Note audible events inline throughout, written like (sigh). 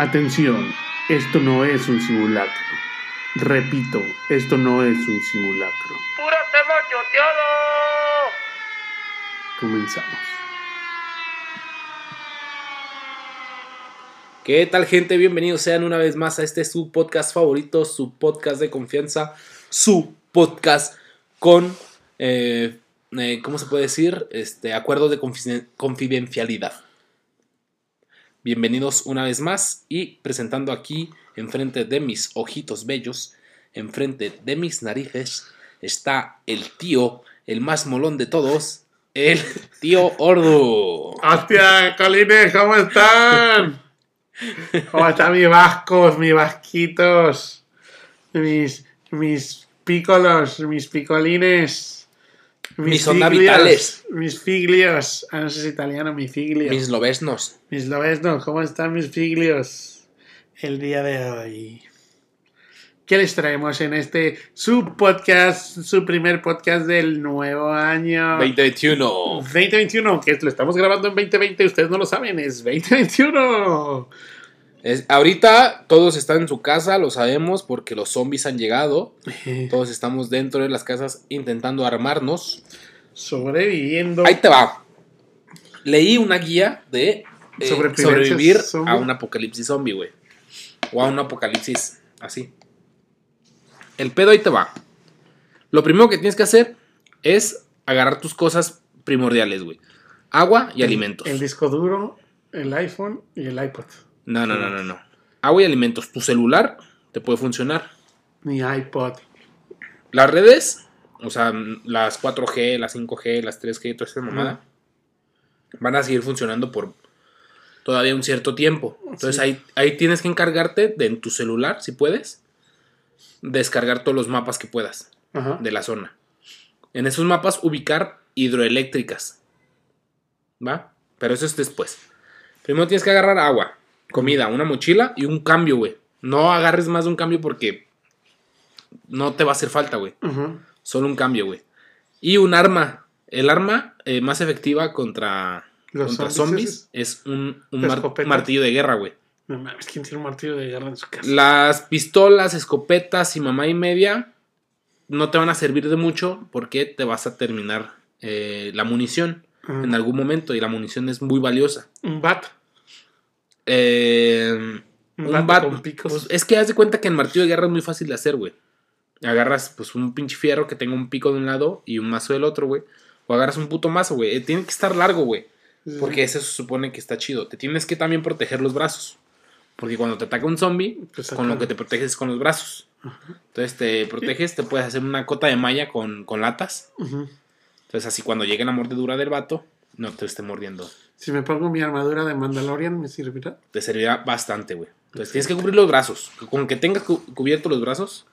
Atención, esto no es un simulacro. Repito, esto no es un simulacro. ¡Pura tema choteado! Comenzamos. ¿Qué tal gente? Bienvenidos sean una vez más a este su podcast favorito, su podcast de confianza, su podcast con, eh, eh, ¿cómo se puede decir? Este, acuerdos de confiden- confidencialidad. Bienvenidos una vez más y presentando aquí, enfrente de mis ojitos bellos, enfrente de mis narices, está el tío, el más molón de todos, el tío Ordu. ¡Hostia, colines! ¿Cómo están? ¿Cómo están mis vascos, mis vasquitos? Mis, mis pícolos, mis picolines. Mis onda vitales. Mis figlios. Ah, no sé si es italiano, mis figlios. Mis lobesnos. Mis lobesnos, ¿cómo están mis figlios? El día de hoy. ¿Qué les traemos en este su podcast, su primer podcast del nuevo año? 2021. 2021, que lo estamos grabando en 2020, ustedes no lo saben, es 2021. Es- ahorita todos están en su casa, lo sabemos, porque los zombies han llegado. Todos estamos dentro de las casas intentando armarnos. Sobreviviendo. Ahí te va. Leí una guía de eh, sobrevivir zombie. a un apocalipsis zombie, güey. O a un apocalipsis así. El pedo ahí te va. Lo primero que tienes que hacer es agarrar tus cosas primordiales, güey. Agua y alimentos. El disco duro, el iPhone y el iPod. No, no, no, no, no. Agua y alimentos. Tu celular te puede funcionar. Mi iPod. Las redes, o sea, las 4G, las 5G, las 3G, toda esta mamada, van a seguir funcionando por todavía un cierto tiempo. Entonces Sí. ahí, ahí tienes que encargarte de en tu celular, si puedes, descargar todos los mapas que puedas de la zona. En esos mapas ubicar hidroeléctricas. ¿Va? Pero eso es después. Primero tienes que agarrar agua, comida, una mochila y un cambio, güey. No agarres más de un cambio porque no te va a hacer falta, güey. Solo un cambio, güey. Y un arma. El arma eh, más efectiva contra, Los contra zombies zombies, es un, un martillo de guerra, güey. No mames, ¿quién tiene un martillo de guerra en su casa? Las pistolas, escopetas y mamá y media no te van a servir de mucho porque te vas a terminar eh, la munición Ajá. en algún momento y la munición es muy valiosa. Un bat. Eh, Un con picos. pues, es que haz de cuenta que el martillo de guerra es muy fácil de hacer, güey. Agarras pues un pinche fierro que tenga un pico de un lado y un mazo del otro, güey. O agarras un puto mazo, güey. Eh, Tiene que estar largo, güey. Porque eso se supone que está chido. Te tienes que también proteger los brazos. Porque cuando te ataca un zombie, Pues con lo que te proteges es con los brazos. Entonces te proteges, te puedes hacer una cota de malla con, con latas. Entonces así cuando llegue la mordedura del vato, no te esté mordiendo. Si me pongo mi armadura de Mandalorian, ¿me servirá? Te servirá bastante, güey. Entonces tienes que cubrir los brazos. Con que tengas cu- cubierto los brazos,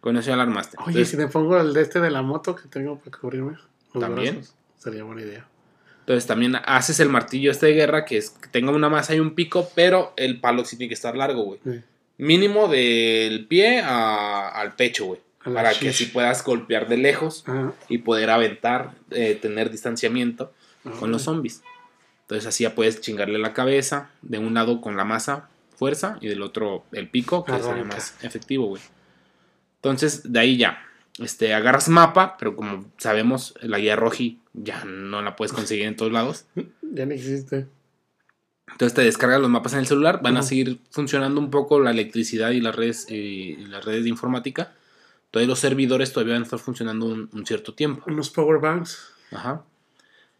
con eso ya la armaste. Oye, Entonces, si me pongo el de este de la moto que tengo para cubrirme. los También. brazos, sería buena idea. entonces también haces el martillo este de guerra que, es, que tenga una masa y un pico, pero el palo sí tiene que estar largo, güey. Sí. Mínimo del pie a- al pecho, güey. Para que así puedas golpear de lejos Ajá. y poder aventar, eh, tener distanciamiento con los zombies. Entonces así ya puedes chingarle la cabeza, de un lado con la masa, fuerza, y del otro el pico, que sería Arranca. más efectivo, güey. Entonces, de ahí ya. Este, agarras mapa, pero como sabemos, la guía roji ya no la puedes conseguir en todos lados. (laughs) Ya no existe. Entonces te descargas los mapas en el celular, van a seguir funcionando un poco la electricidad y las redes, eh, y las redes de informática. Todavía los servidores todavía van a estar funcionando un, un cierto tiempo. Unos power banks. Ajá.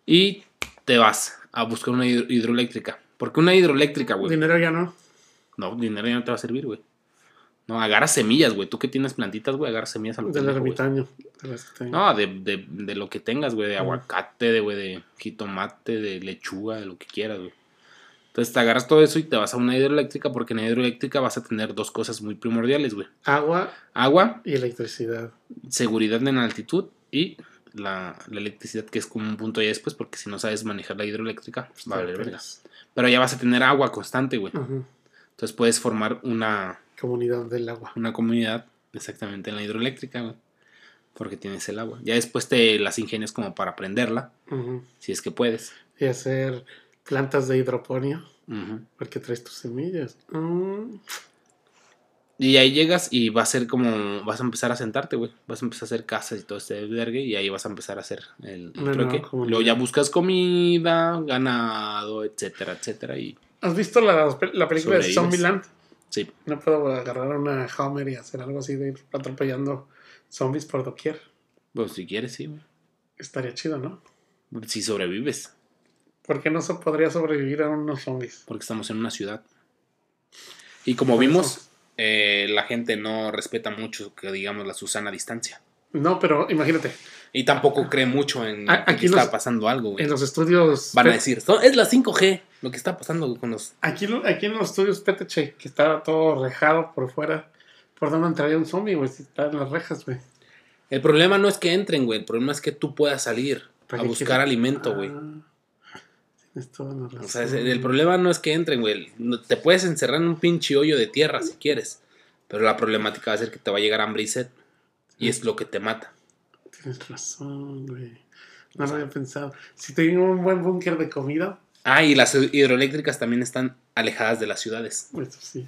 Y te vas a buscar una hidro- hidroeléctrica. Porque una hidroeléctrica, güey. Dinero ya no. No, dinero ya no te va a servir, güey. No, agarra semillas, güey. Tú que tienes plantitas, güey, agarra semillas a lo Del ermitaño. de las que tengo. No, de, de, de lo que tengas, güey. De aguacate, de, güey, de jitomate, de lechuga, de lo que quieras, güey. Entonces te agarras todo eso y te vas a una hidroeléctrica porque en la hidroeléctrica vas a tener dos cosas muy primordiales, güey. Agua Agua, y electricidad. seguridad en altitud y la, la electricidad que es como un punto ya después porque si no sabes manejar la hidroeléctrica, va a valer verga. Pero ya vas a tener agua constante, güey. Entonces puedes formar una, Comunidad del agua. una comunidad exactamente en la hidroeléctrica, güey. Porque tienes el agua. Ya después te las ingenias como para prenderla, si es que puedes. Y hacer plantas de hidroponio, porque traes tus semillas. Mm, Y ahí llegas y va a ser como. Vas a empezar a sentarte, güey. Vas a empezar a hacer casas y todo este vergue. Y ahí vas a empezar a hacer el, el trueque. comunidad. Luego ya buscas comida, ganado, etcétera, etcétera. Y ¿Has visto la, la película de. Zombieland? sí. No puedo agarrar una Homer y hacer algo así de ir atropellando zombies por doquier. Pues si quieres, sí, güey. Estaría chido, ¿no? Si sobrevives. ¿Por qué no se podría sobrevivir a unos zombies? Porque estamos en una ciudad. Y como vimos, eso. Eh, la gente no respeta mucho que digamos la Susana distancia. No, pero imagínate, Y tampoco cree mucho en A- que aquí está pasando algo, güey. en los estudios. Van a decir, "No, es la 5G lo que está pasando con los... Aquí, aquí en los estudios PTC, que está todo rejado por fuera, ¿por dónde entraría un zombie, güey? Si está en las rejas, güey. El problema no es que entren, güey. El problema es que tú puedas salir ¿Para a buscar alimento, güey. Ah, tienes toda la razón. O sea, el problema no es que entren, güey. Te puedes encerrar en un pinche hoyo de tierra si quieres. Pero la problemática va a ser que te va a llegar hambre y sed. Y es lo que te mata. Tienes razón, güey. No lo había pensado. Si tengo un buen búnker de comida, Ah, y las hidroeléctricas también están alejadas de las ciudades. pues sí.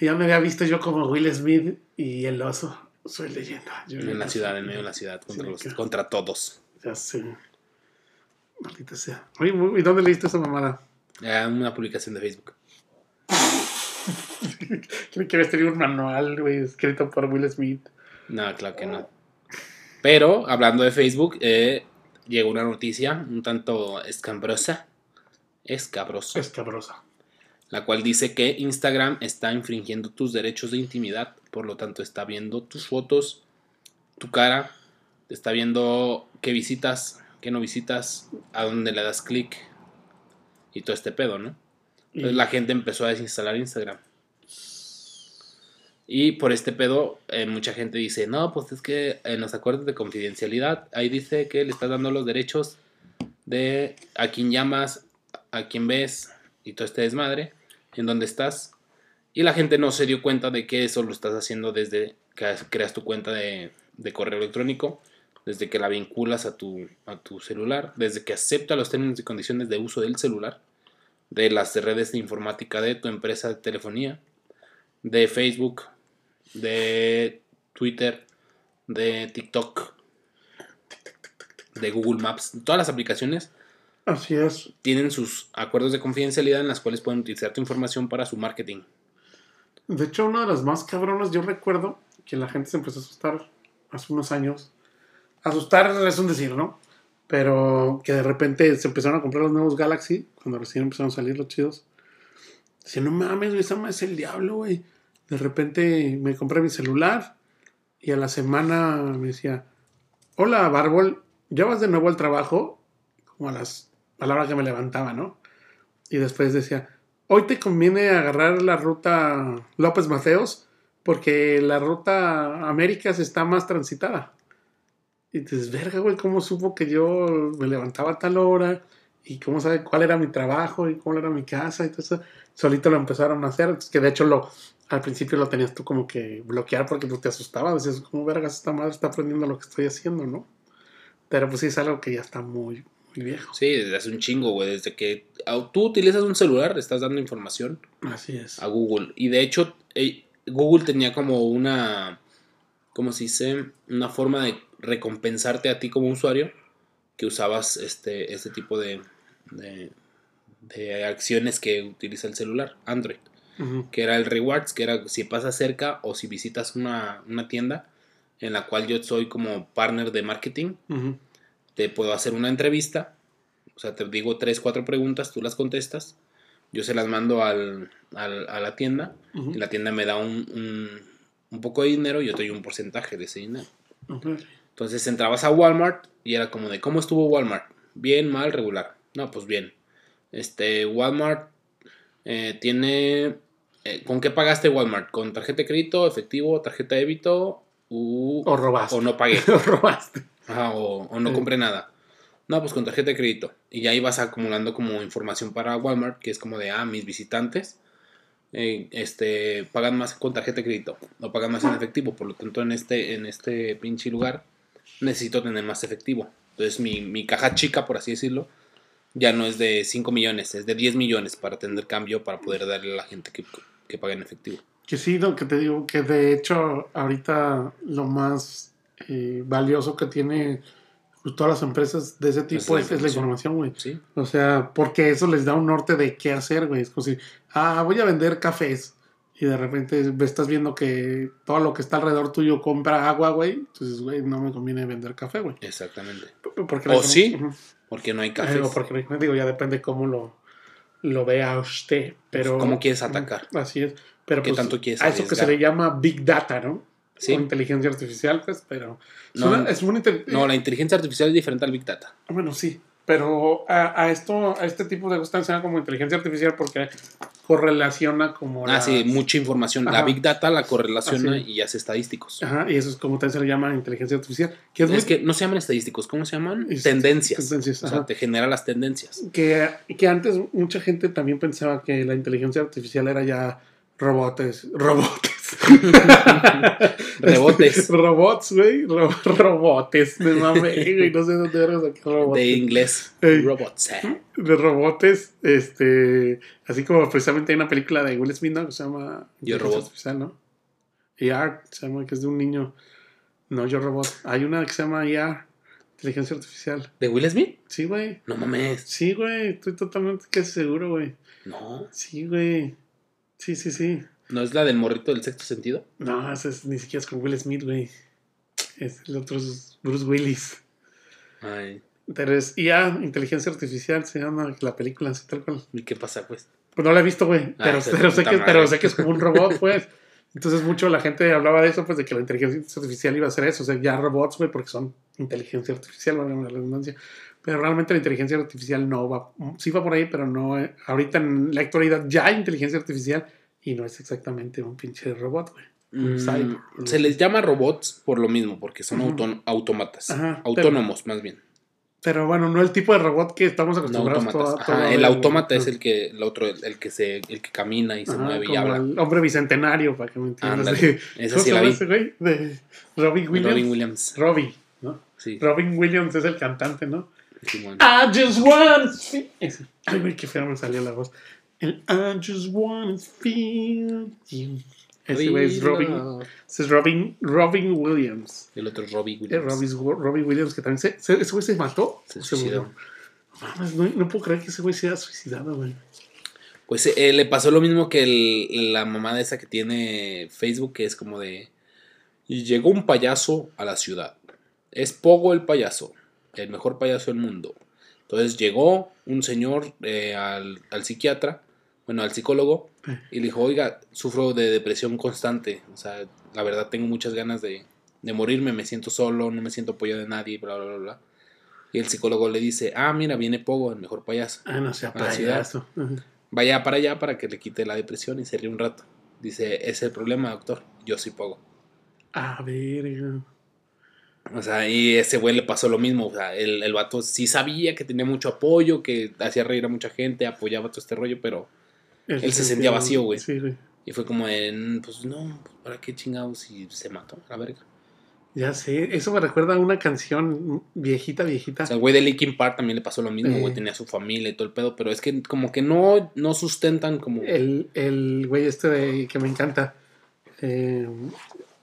Ya me había visto yo como Will Smith y el oso. Soy leyenda. Yo En la ciudad, en medio de la ciudad, contra, Sí, los- contra todos. Ya sé. Maldita sea. Oye, ¿y dónde leíste esa mamada? Ah, una publicación de Facebook. (laughs) Creí que tenido un manual, güey, escrito por Will Smith. No, claro que no. Pero, hablando de Facebook, eh, llegó una noticia un tanto escabrosa. Escabrosa. Escabrosa. la cual dice que Instagram está infringiendo tus derechos de intimidad, por lo tanto está viendo tus fotos, tu cara, está viendo qué visitas, qué no visitas, a dónde le das clic y todo este pedo, ¿no? Y Entonces la gente empezó a desinstalar Instagram. Y por este pedo, eh, mucha gente dice, no, pues es que en los acuerdos de confidencialidad, ahí dice que le estás dando los derechos de a quién llamas, a quién ves y todo este desmadre, en dónde estás. Y la gente no se dio cuenta de que eso lo estás haciendo desde que creas tu cuenta de, de correo electrónico, desde que la vinculas a tu, a tu celular, desde que acepta los términos y condiciones de uso del celular, de las redes de informática de tu empresa de telefonía, de Facebook, de Twitter, de TikTok, de Google Maps, todas las aplicaciones Así es. tienen sus acuerdos de confidencialidad en las cuales pueden utilizar tu información para su marketing. De hecho, una de las más cabronas, yo recuerdo que la gente se empezó a asustar hace unos años. Asustar es un decir, ¿no? Pero que de repente se empezaron a comprar los nuevos Galaxy, cuando recién empezaron a salir los chidos. Decía, no mames, güey, esa es el diablo, güey. De repente me compré mi celular y a la semana me decía, hola, Barbol, ¿ya vas de nuevo al trabajo? Como a las a la hora que me levantaba, ¿no? Y después decía, hoy te conviene agarrar la ruta López Mateos porque la ruta Américas está más transitada. Y dices, verga, güey, ¿cómo supo que yo me levantaba a tal hora? Y cómo sabe cuál era mi trabajo y cuál era mi casa y todo eso. Solito lo empezaron a hacer. Que de hecho lo, al principio lo tenías tú como que bloquear porque tú te asustabas. Decías, ¿cómo vergas esta madre está aprendiendo lo que estoy haciendo, no? Pero pues sí es algo que ya está muy, muy viejo. Sí, desde hace un chingo, güey. Desde que tú utilizas un celular, estás dando información Así es. a Google. Y de hecho, eh, Google tenía como una, ¿cómo se dice? Una forma de recompensarte a ti como usuario que usabas este, este tipo de, de, de acciones que utiliza el celular, Android. Que era el rewards, que era si pasas cerca o si visitas una, una tienda en la cual yo soy como partner de marketing te puedo hacer una entrevista, o sea, te digo tres, cuatro preguntas, tú las contestas, yo se las mando al, al- a la tienda Ujú. y la tienda me da un, un, un poco de dinero y yo te doy un porcentaje de ese dinero. Entonces entrabas a Walmart y era como de, ¿cómo estuvo Walmart? Bien, mal, regular. No, pues bien. Este, Walmart eh, tiene... eh, ¿Con qué pagaste Walmart? ¿Con tarjeta de crédito, efectivo, tarjeta de débito? u- O robaste. o no pagué. (laughs) o robaste. Ajá, o, o no Sí. compré nada. No, pues con tarjeta de crédito. Y ya ibas acumulando como información para Walmart, que es como de, ah, mis visitantes eh, este, pagan más con tarjeta de crédito o pagan más en efectivo. Por lo tanto, en este, en este pinche lugar necesito tener más efectivo. Entonces, mi, mi caja chica, por así decirlo, ya no es de 5 millones, es de 10 millones para tener cambio para poder darle a la gente que, que pague en efectivo. Que sí, lo que te digo, que de hecho ahorita lo más eh, valioso que tiene pues, todas las empresas de ese tipo es, es la información, güey. Sí. O sea, porque eso les da un norte de qué hacer, güey. Es como si, ah, voy a vender cafés. Y de repente estás viendo que todo lo que está alrededor tuyo compra agua, güey. Entonces, güey, no me conviene vender café, güey. Exactamente. Porque O sí. Porque no hay café. Eh, o porque digo, ya depende cómo lo, lo vea usted. Pero, ¿Cómo quieres atacar? Así es. Pero ¿Qué pues, tanto quieres A eso que se le llama Big Data, ¿no? Sí. O inteligencia artificial, pues, pero. es No, una- es una No, la inteligencia artificial es diferente al Big Data. Bueno, sí. Pero a, a esto, a este tipo de cosas se llama como inteligencia artificial porque correlaciona como. Ah, sí, mucha información. La. Big Data la correlaciona Así. y hace estadísticos. Ajá, y eso es como también se le llama inteligencia artificial. Que es, Es muy- que no se llaman estadísticos, ¿cómo se llaman? Es- tendencias. tendencias, o sea, te genera las tendencias. que, que antes mucha gente también pensaba que la inteligencia artificial era ya robotes. Robotes. (laughs) Rebotes. robots, güey. ro- (laughs) robotes. Me mamé, güey. No sé dónde era sacar robotes. De inglés. Robots. eh. de robotes, este, así como precisamente hay una película de Will Smith, ¿no? Que se llama Yo, Robot. Artificial, ¿no? ER, se llama, que es de un niño. No, Yo Robot. Hay una que se llama ER, Inteligencia Artificial. ¿De Will Smith? Sí, güey. No mames. Sí, güey. Estoy totalmente que seguro, güey. No. Sí, güey. Sí, sí, sí. ¿No es la del morrito del sexto sentido? No, es, ni siquiera es con Will Smith, güey. Es, el otro es Bruce Willis. Ay. Pero es IA, Inteligencia Artificial, se llama la película, así tal cual. ¿Y qué pasa, pues? Pues no la he visto, güey. Ah, Pero, pero, sé que, pero sé que es como un robot, (laughs) pues. Entonces mucho la gente hablaba de eso, pues de que la inteligencia artificial iba a ser eso. O sea, ya robots, güey, porque son inteligencia artificial, la redundancia. Pero realmente la inteligencia artificial no va, sí va por ahí, pero no, eh, ahorita en la actualidad ya hay inteligencia artificial y no es exactamente un pinche robot, güey. Mm, cyborg. se les llama robots por lo mismo, porque son Ujú. auton- autómatas. Ajá, Autónomos, más bien. Pero bueno, no el tipo de robot que estamos No acostumbrados autómatas. toda- Ajá, el autómata es el que, el otro, el, el que se, el que camina y se Ajá, mueve y habla. el hombre bicentenario, para que me entiendas. Ándale, esa ¿Cómo sí la vi. ese güey? De Robin Williams. Robin Williams. Robbie, ¿no? Sí. Robin Williams es el cantante, ¿no? Simón. I just want. Ay, güey, qué feo me salió la voz. El I just want to feel you. Ese güey es Robin. Ese es Robin, Robin Williams. El otro es Robbie Es Williams. Robin, Robin Williams, que también se. se- ese güey se mató. Se ¿O suicidó. murió? No, no puedo creer que ese güey se haya suicidado, güey. Pues eh, le pasó lo mismo que el- la mamá de esa que tiene Facebook, que es como de... Y llegó un payaso a la ciudad. Es Pogo el payaso, el mejor payaso del mundo. Entonces llegó un señor eh, al, al psiquiatra, bueno, al psicólogo, y le dijo, oiga, sufro de depresión constante. O sea, la verdad tengo muchas ganas de, de morirme, me siento solo, no me siento apoyado de nadie, bla, bla, bla, bla. Y el psicólogo le dice, ah, mira, viene Pogo, el mejor payaso. Ah, no sea payaso. Vaya para allá para que le quite la depresión y se ríe un rato. Dice, ese es el problema, doctor. Yo soy Pogo. Ah, verga. O sea, y ese güey le pasó lo mismo. O sea, el, el vato sí sabía que tenía mucho apoyo, que hacía reír a mucha gente, apoyaba todo este rollo, pero... Él se sentía vacío, güey. Sí, güey. Y fue como de, "Mm, pues no, ¿para qué chingados? Y se mató, a la verga. Ya sé, eso me recuerda a una canción viejita, viejita. O sea, el güey de Linkin Park también le pasó lo mismo, Eh. güey. Tenía su familia y todo el pedo, pero es que como que no, no sustentan como... el, el güey este de, que me encanta, eh,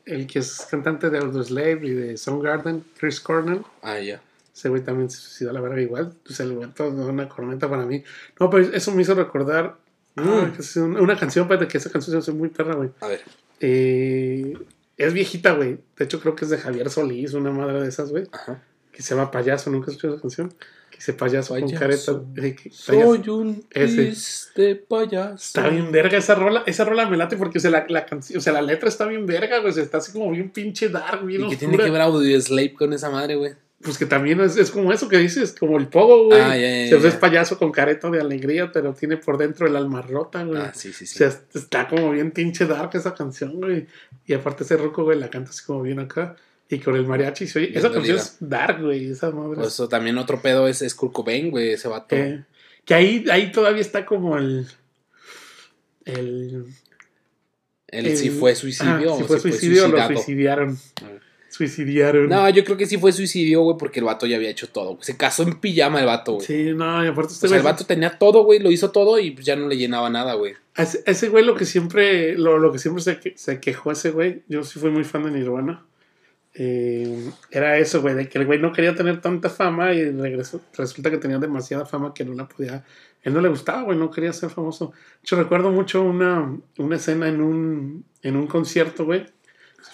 el que es cantante de Audioslave y de Soundgarden, Chris Cornell, Ah, ya. ese güey también se suicidó a la verga igual, pues el güey todo una corneta para mí. No, pero eso me hizo recordar Mm. que es una, una canción, espérate, que esa canción se hace muy perra, güey. A ver. Eh, es viejita, güey. De hecho, creo que es de Javier Solís, una madre de esas, güey. Ajá. Que se llama Payaso, ¿nunca has escuchado esa canción? Que dice payaso, con Payaso. careta. eh, que- payaso. Soy un triste payaso. Está bien verga esa rola, esa rola me late porque o sea, la, la, canción- o sea, la letra está bien verga, güey, o sea, está así como bien pinche dark, bien ¿Y qué oscura. tiene que ver Audio Slave con esa madre, güey? Pues que también es, es como eso que dices, como el pogo, güey. Ah, O sea, ya. es payaso con careta de alegría, pero tiene por dentro el alma rota, güey. Ah, sí, sí, O sí. sea, está como bien pinche dark esa canción, güey. Y aparte ese roco, güey, la canta así como bien acá. Y con el mariachi, se oye- Bien esa canción es dark, güey, esa madre. Pues eso también otro pedo es, es Kurt Cobain, güey, ese vato. Eh, que ahí, ahí todavía está como el... El... El- sí fue suicidio o si fue suicidio, lo suicidado. suicidaron. Ah. Suicidiaron. No, yo creo que sí fue suicidio, güey, porque el vato ya había hecho todo. Se casó en pijama el vato, güey. Sí, no, y aparte este O sea, el vato tenía todo, güey, lo hizo todo y ya no le llenaba nada, güey. ese, güey lo que siempre, lo, lo que siempre se, que- se quejó ese güey, yo sí fui muy fan de Nirvana, eh, era eso, güey, de que el güey no quería tener tanta fama y regresó, resulta que tenía demasiada fama que no la podía, él no le gustaba, güey, no quería ser famoso. Yo recuerdo mucho una, una escena en un, en un concierto, güey,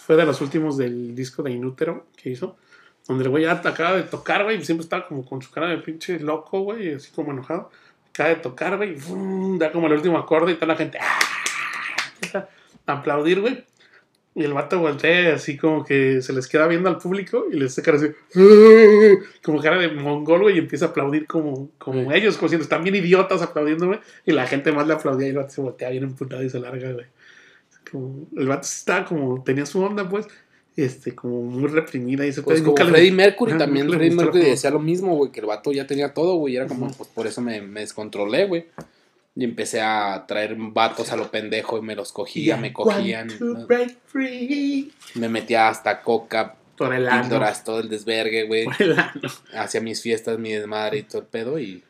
fue de los últimos del disco de Inútero que hizo, donde el güey ya acaba de tocar, güey, y siempre estaba como con su cara de pinche loco, güey, así como enojado. Acaba de tocar, güey, da como el último acorde y toda la gente ¡ah! a aplaudir, güey. Y el vato voltea así como que se les queda viendo al público y les hace cara así, ¡ah! como cara de mongol, güey, y empieza a aplaudir como, como Sí. ellos, como siendo, están bien idiotas aplaudiendo, güey, y la gente más le aplaudía y el vato se voltea bien emputado y se larga, güey. Como, el vato estaba como, tenía su onda, pues, este, como muy reprimida y se Pues como Freddie Mercury también. Freddie Mercury decía lo mismo, güey, que el vato ya tenía todo, güey. Era como, pues por eso me, me descontrolé, güey. Y empecé a traer vatos a lo pendejo y me los cogía, me cogían. Me metía hasta coca, píldoras, todo el desvergue, güey. Hacía mis fiestas, mi desmadre y todo el pedo y,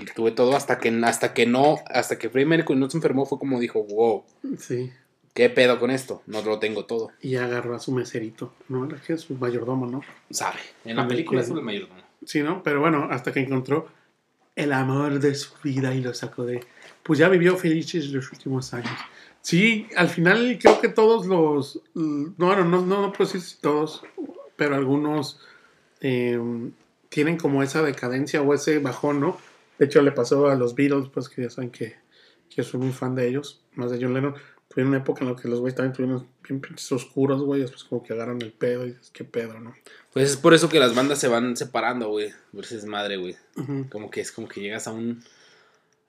y tuve todo hasta que, hasta que no, hasta que Freddie Mercury no se enfermó fue como dijo, wow, Sí. ¿Qué pedo con esto? No lo tengo todo. Y agarró a su meserito, ¿no? Era que es su mayordomo, ¿no? Sabe. En la película es el mayordomo. Sí, ¿no? Pero bueno, hasta que encontró el amor de su vida y lo sacó de... Pues ya vivió felices los últimos años. Sí, al final creo que todos los... No, no, no, no, decir si todos, pero algunos eh, tienen como esa decadencia o ese bajón, ¿no? De hecho, le pasó a los Beatles, pues que ya saben que, que yo soy muy fan de ellos, más de John Lennon. Tuvieron una época en la que los güeyes también tuvieron bien pinches oscuros, güey, después como que agarran el pedo y dices, ¿qué pedo, no? Pues es por eso que las bandas se van separando, güey. Versus madre, güey. Ujú. Como que es como que llegas a un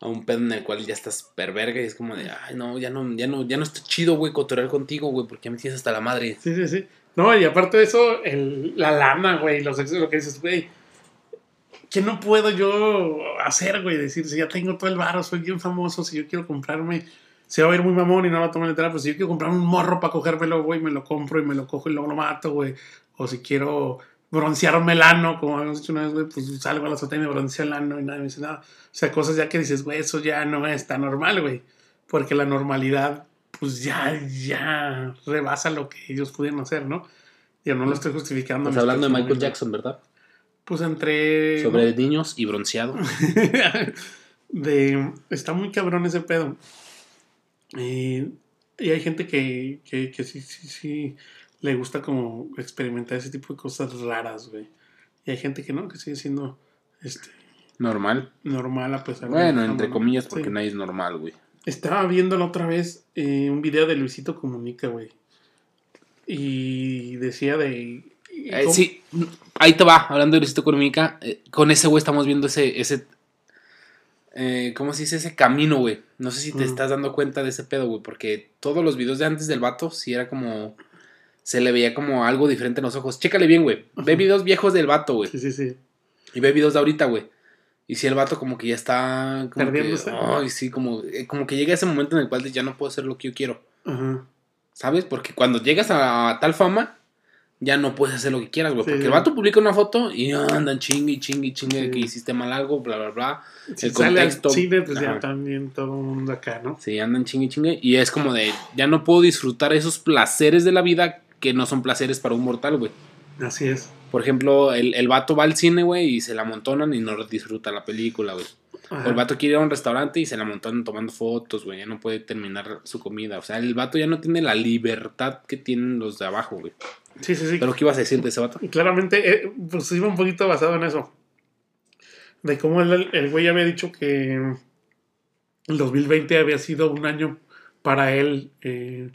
a un pedo en el cual ya estás perverga y es como de, ay, no, ya no, ya no, ya no está chido, güey, cotorrear contigo, güey, porque ya me tienes hasta la madre. Sí, sí, sí. No, y aparte de eso, el, la lana, güey, los lo que dices, güey, ¿qué no puedo yo hacer, güey? Decir, si ya tengo todo el varo, soy bien famoso, si yo quiero comprarme, se va a ir muy mamón y no lo tomo literal, pero si yo quiero comprarme un morro para cogérmelo, güey, me lo compro y me lo cojo y luego lo mato, güey. O si quiero broncearme el ano, como habíamos dicho una vez, güey, pues salgo a la azotea y me bronceo el ano y nadie me dice nada. O sea, cosas ya que dices, güey, eso ya no es tan normal, güey. Porque la normalidad, pues ya, ya rebasa lo que ellos pudieron hacer, ¿no? Yo no lo estoy justificando. Me hablando de Michael. Jackson, ¿verdad? Pues entre... Sobre niños y bronceado. (laughs) de está muy cabrón ese pedo Eh, y hay gente que, que, que sí, sí, sí le gusta como experimentar ese tipo de cosas raras, güey. Y hay gente que no, que sigue siendo este, Normal. normal a pesar Bueno, entre comillas, porque Sí. nadie es normal, güey. Estaba viendo la otra vez eh, un video de Luisito Comunica, güey. Y decía de... Eh, sí, ahí te va, hablando de Luisito Comunica, eh, con ese güey estamos viendo ese, ese, eh, ¿cómo se dice? Ese camino, güey. No sé si te Mm. estás dando cuenta de ese pedo, güey, porque todos los videos de antes del vato, sí era como, se le veía como algo diferente en los ojos. Chécale bien, güey. Ve videos viejos del vato, güey. Sí, sí, sí. Y ve videos de ahorita, güey. Y si el vato como que ya está... Como que, Perdiéndose. ay, sí, como, eh, como que llega ese momento en el cual ya no puedo hacer lo que yo quiero. Ajá. ¿Sabes? Porque cuando llegas a, a tal fama, ya no puedes hacer lo que quieras, güey. Sí. Porque el vato publica una foto y andan chingue chingue chingue Sí. que hiciste mal algo, bla, bla, bla. Si El sale al contexto. cine, pues Ajá. ya también todo el mundo acá, ¿no? Sí, andan chingue chingue. Y es como de, ya no puedo disfrutar esos placeres de la vida que no son placeres para un mortal, güey. Así es. Por ejemplo, el, el vato va al cine, güey, y se la amontonan y no disfruta la película, güey. O el vato quiere ir a un restaurante y se la amontonan tomando fotos, güey. Ya no puede terminar su comida. O sea, el vato ya no tiene la libertad que tienen los de abajo, güey. Sí, sí, sí. Pero ¿qué ibas a decir de ese vato? Claramente, eh, pues iba un poquito basado en eso. De cómo el, el güey había dicho que el 2020 había sido un año para él, eh,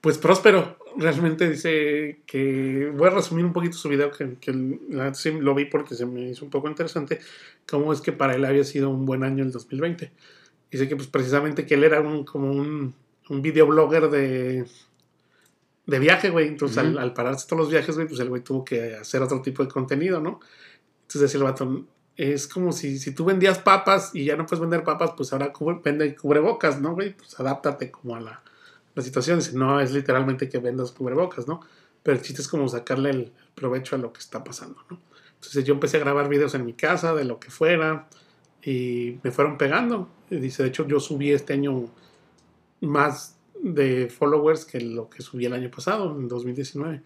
pues próspero. Realmente dice que voy a resumir un poquito su video, que, que la- sí lo vi porque se me hizo un poco interesante, cómo es que para él había sido un buen año el 2020. Dice que pues precisamente que él era un, como un, un videoblogger de, de viaje, güey. Entonces al, pararse todos los viajes, güey, pues el güey tuvo que hacer otro tipo de contenido, ¿no? Entonces decía el vato, es como si, si tú vendías papas y ya no puedes vender papas, pues ahora cubre- vende cubrebocas, ¿no, güey? Pues adáptate como a la, la situación. Dice, no, es literalmente que vendas cubrebocas, ¿no? pero el chiste es como sacarle el provecho a lo que está pasando, ¿no? Entonces yo empecé a grabar videos en mi casa, de lo que fuera, y me fueron pegando. Y dice, de hecho, yo subí este año más de followers que lo que subí el año pasado, en 2019.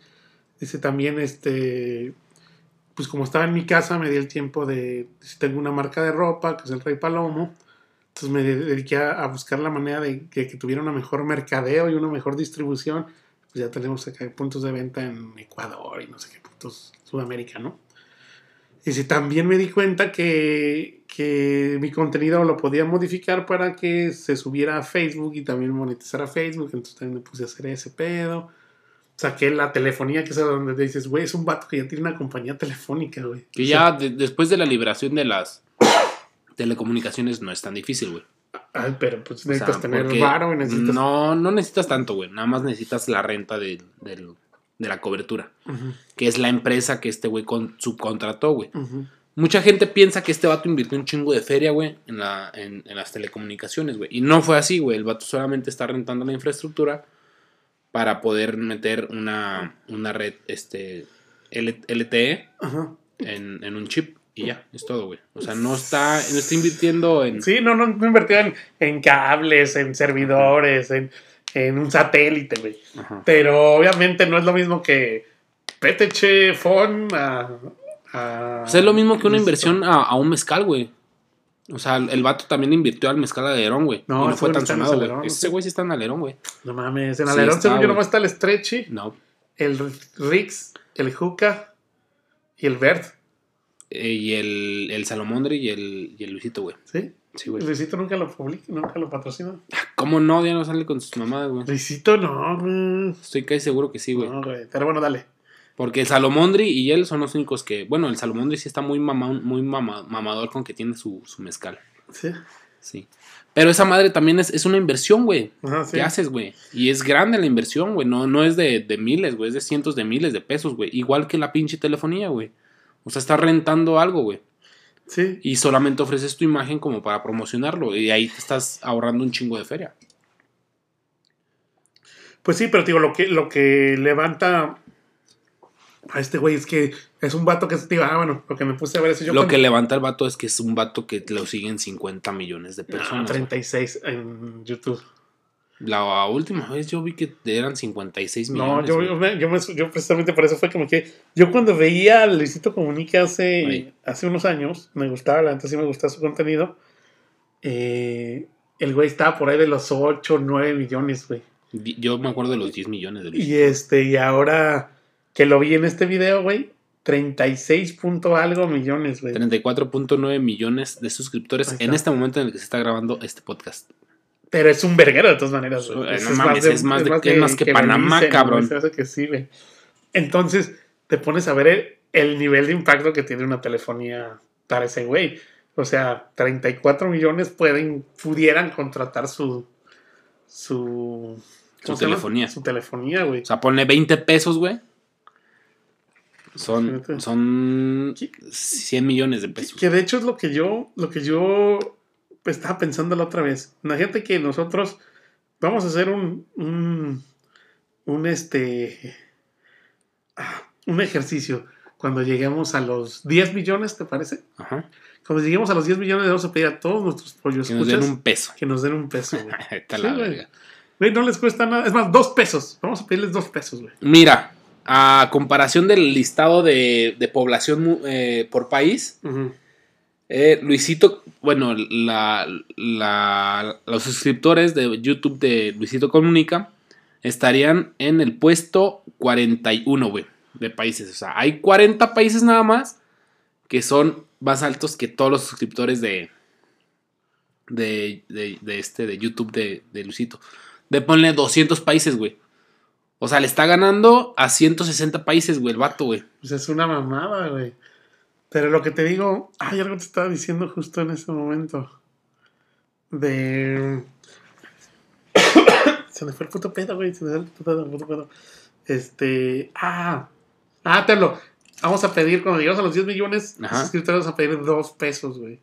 Dice también, este, pues como estaba en mi casa, me di el tiempo de, si tengo una marca de ropa, que es el Rey Palomo, entonces me dediqué a, buscar la manera de que, que tuviera una mejor mercadeo y una mejor distribución. Pues ya tenemos acá puntos de venta en Ecuador y no sé qué puntos, Sudamérica, ¿no? Y si también me di cuenta que, que mi contenido lo podía modificar para que se subiera a Facebook y también monetizara Facebook, entonces también me puse a hacer ese pedo. Saqué la telefonía, que es donde dices, güey, es un vato que ya tiene una compañía telefónica, güey. Que ya de- después de la liberación de las telecomunicaciones no es tan difícil, güey. Ay, pero pues O sea, necesitas tener varo y necesitas... No, no necesitas tanto, güey. Nada más necesitas la renta de, del- de la cobertura. Que es la empresa que este güey con- subcontrató, güey. Mucha gente piensa que este vato invirtió un chingo de feria, güey, en, la, en, en las telecomunicaciones, güey. Y no fue así, güey. El vato solamente está rentando la infraestructura para poder meter una, una red este, L- LTE Ajá. en, en un chip. Y ya, es todo, güey. O sea, no está, no está invirtiendo en... Sí, no, no, no invertido en, en cables, en servidores, en, en un satélite, güey. Pero obviamente no es lo mismo que PTC Phone a... a- O sea, es lo mismo que una inversión a, a un mezcal, güey. O sea, el, el vato también invirtió al mezcal Alerón, güey. No, y no fue tan sonado, Alerón, güey. Ese güey sí está en Alerón, güey. No mames, en Sí Alerón está, según yo nomás está el Stretchy, No. el Rix, el Juca y el Verd, Eh, y el, el Salomondri y el, y el Luisito, güey. ¿sí? Sí, güey. Luisito nunca lo publica, nunca lo patrocina. ¿Cómo no? Ya no sale con sus mamadas, güey. Luisito no, güey. Estoy casi seguro que sí, güey. No, güey. Pero bueno, dale. Porque el Salomondri y él son los únicos que. Bueno, el Salomondri sí está muy, mama, muy mama- mamador con que tiene su, su mezcal. Sí. Sí. Pero esa madre también es, es una inversión, güey. Ajá, sí. ¿Qué haces, güey? Y es grande la inversión, güey. No, no es de, de miles, güey. Es de cientos de miles de pesos, güey. Igual que la pinche telefonía, güey. O sea, estás rentando algo, güey. Sí. Y solamente ofreces tu imagen como para promocionarlo. Y ahí te estás ahorrando un chingo de feria. Pues sí, pero digo, lo que, lo que levanta a este güey es que es un vato que se digo, ah, bueno, lo que me puse a ver eso yo Lo cuando- que levanta el vato es que es un vato que lo siguen 50 millones de Ah, personas. güey. 36 en YouTube. La última vez yo vi que eran 56 No, millones. yo, güey. yo, me- yo, me- yo precisamente por eso fue como que yo cuando veía a Luisito Comunica hace, hace unos años, me gustaba, la neta sí me gustaba su contenido. eh, el güey estaba por ahí de los 8, 9 millones, güey. Yo me acuerdo de los 10 millones de Y Luisito. este, y ahora que lo vi en este video, güey, 36 punto algo millones, güey. 34.9 millones de suscriptores en este momento en el que se está grabando este podcast. Pero es un verguero de todas maneras. Eh, Es- no es más de- es más que Panamá, cabrón. que sí, güey. Entonces, te pones a ver el, el nivel de impacto que tiene una telefonía para ese güey. O sea, 34 millones pueden, pudieran contratar su. su. Su telefonía. Su telefonía, güey. O sea, ponle 20 pesos, güey. Son, son 100 millones de pesos. Que de hecho es lo que yo, lo que yo estaba pensando la otra vez. Imagínate que nosotros vamos a hacer un, un, un este, ah, un ejercicio cuando lleguemos a los 10 millones, ¿te parece? Ajá. Cuando lleguemos a los 10 millones vamos a pedir a todos nuestros pollos Que nos den un peso. que nos den un peso, güey. (laughs) Está Sí, la güey. verga. Güey, no les cuesta nada. Es más, dos pesos. Vamos a pedirles dos pesos, güey. Mira, a comparación del listado de, de población eh, por país, Ujú. Eh, Luisito, bueno, la, los suscriptores de YouTube de Luisito Comunica estarían en el puesto 41, güey, de países. O sea, hay 40 países nada más que son más altos que todos los suscriptores de, de, de, de este, de YouTube de, de Luisito. De ponle 200 países, güey. O sea, le está ganando a 160 países, güey, el vato, güey. Pues es una mamada, güey. Pero lo que te digo, ay, algo te estaba diciendo justo en ese momento. De. (coughs) se me fue el puto pedo, güey. Se me fue el puto pedo, el puto pedo. Este. Ah. Ah, te hablo. Vamos a pedir, cuando lleguemos a los 10 millones Ajá. suscriptores, vamos a pedir 2 pesos, güey.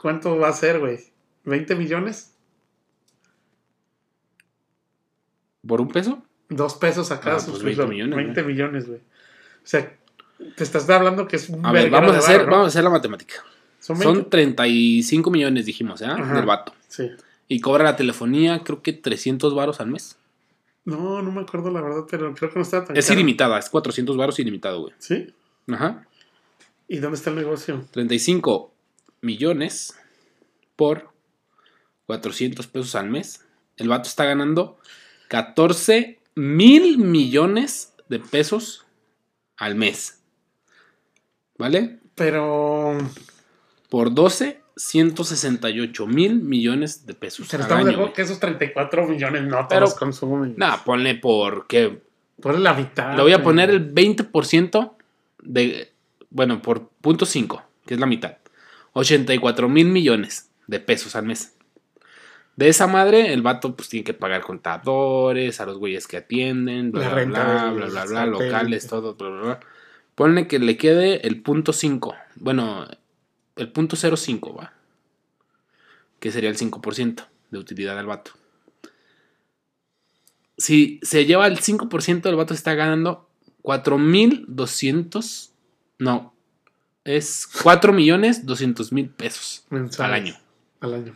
¿Cuánto va a ser, güey? ¿20 millones? ¿Por un peso? Dos pesos a cada Ah, pues suscriptor. 20 millones, 20 millones, güey. O sea, te estás hablando que es un A ver, vamos a hacer, vamos a hacer la matemática. Son 20. Son 35 millones, dijimos, ¿eh? Ajá. Del vato. Sí. Y cobra la telefonía, creo que 300 varos al mes. No, no me acuerdo la verdad, pero creo que no está tan Es caro. ilimitada, es 400 varos ilimitado, güey. ¿Sí? Ajá. ¿Y dónde está el negocio? 35 millones por 400 pesos al mes. El vato está ganando 14 mil millones de pesos al mes. ¿Vale? Pero. Por 12, 168 mil millones de pesos Pero estamos de acuerdo que esos 34 millones no Pero- todos consumen. Nah, ponle por que Por la mitad. Le voy a poner el 20% de. Bueno, por punto 5, que es la mitad. 84 mil millones de pesos al mes. De esa madre, el vato pues tiene que pagar contadores, a los güeyes que atienden, bla, La bla, renta bla, bla, bla, bla, locales, todo, bla, bla, bla. Ponle que le quede el punto 5. Bueno, el punto 05, va. Que sería el 5% de utilidad del vato. Si se lleva el 5%, el vato está ganando 4.200. No. Es 4 millones 200 mil pesos Mensuales. al año. Al año.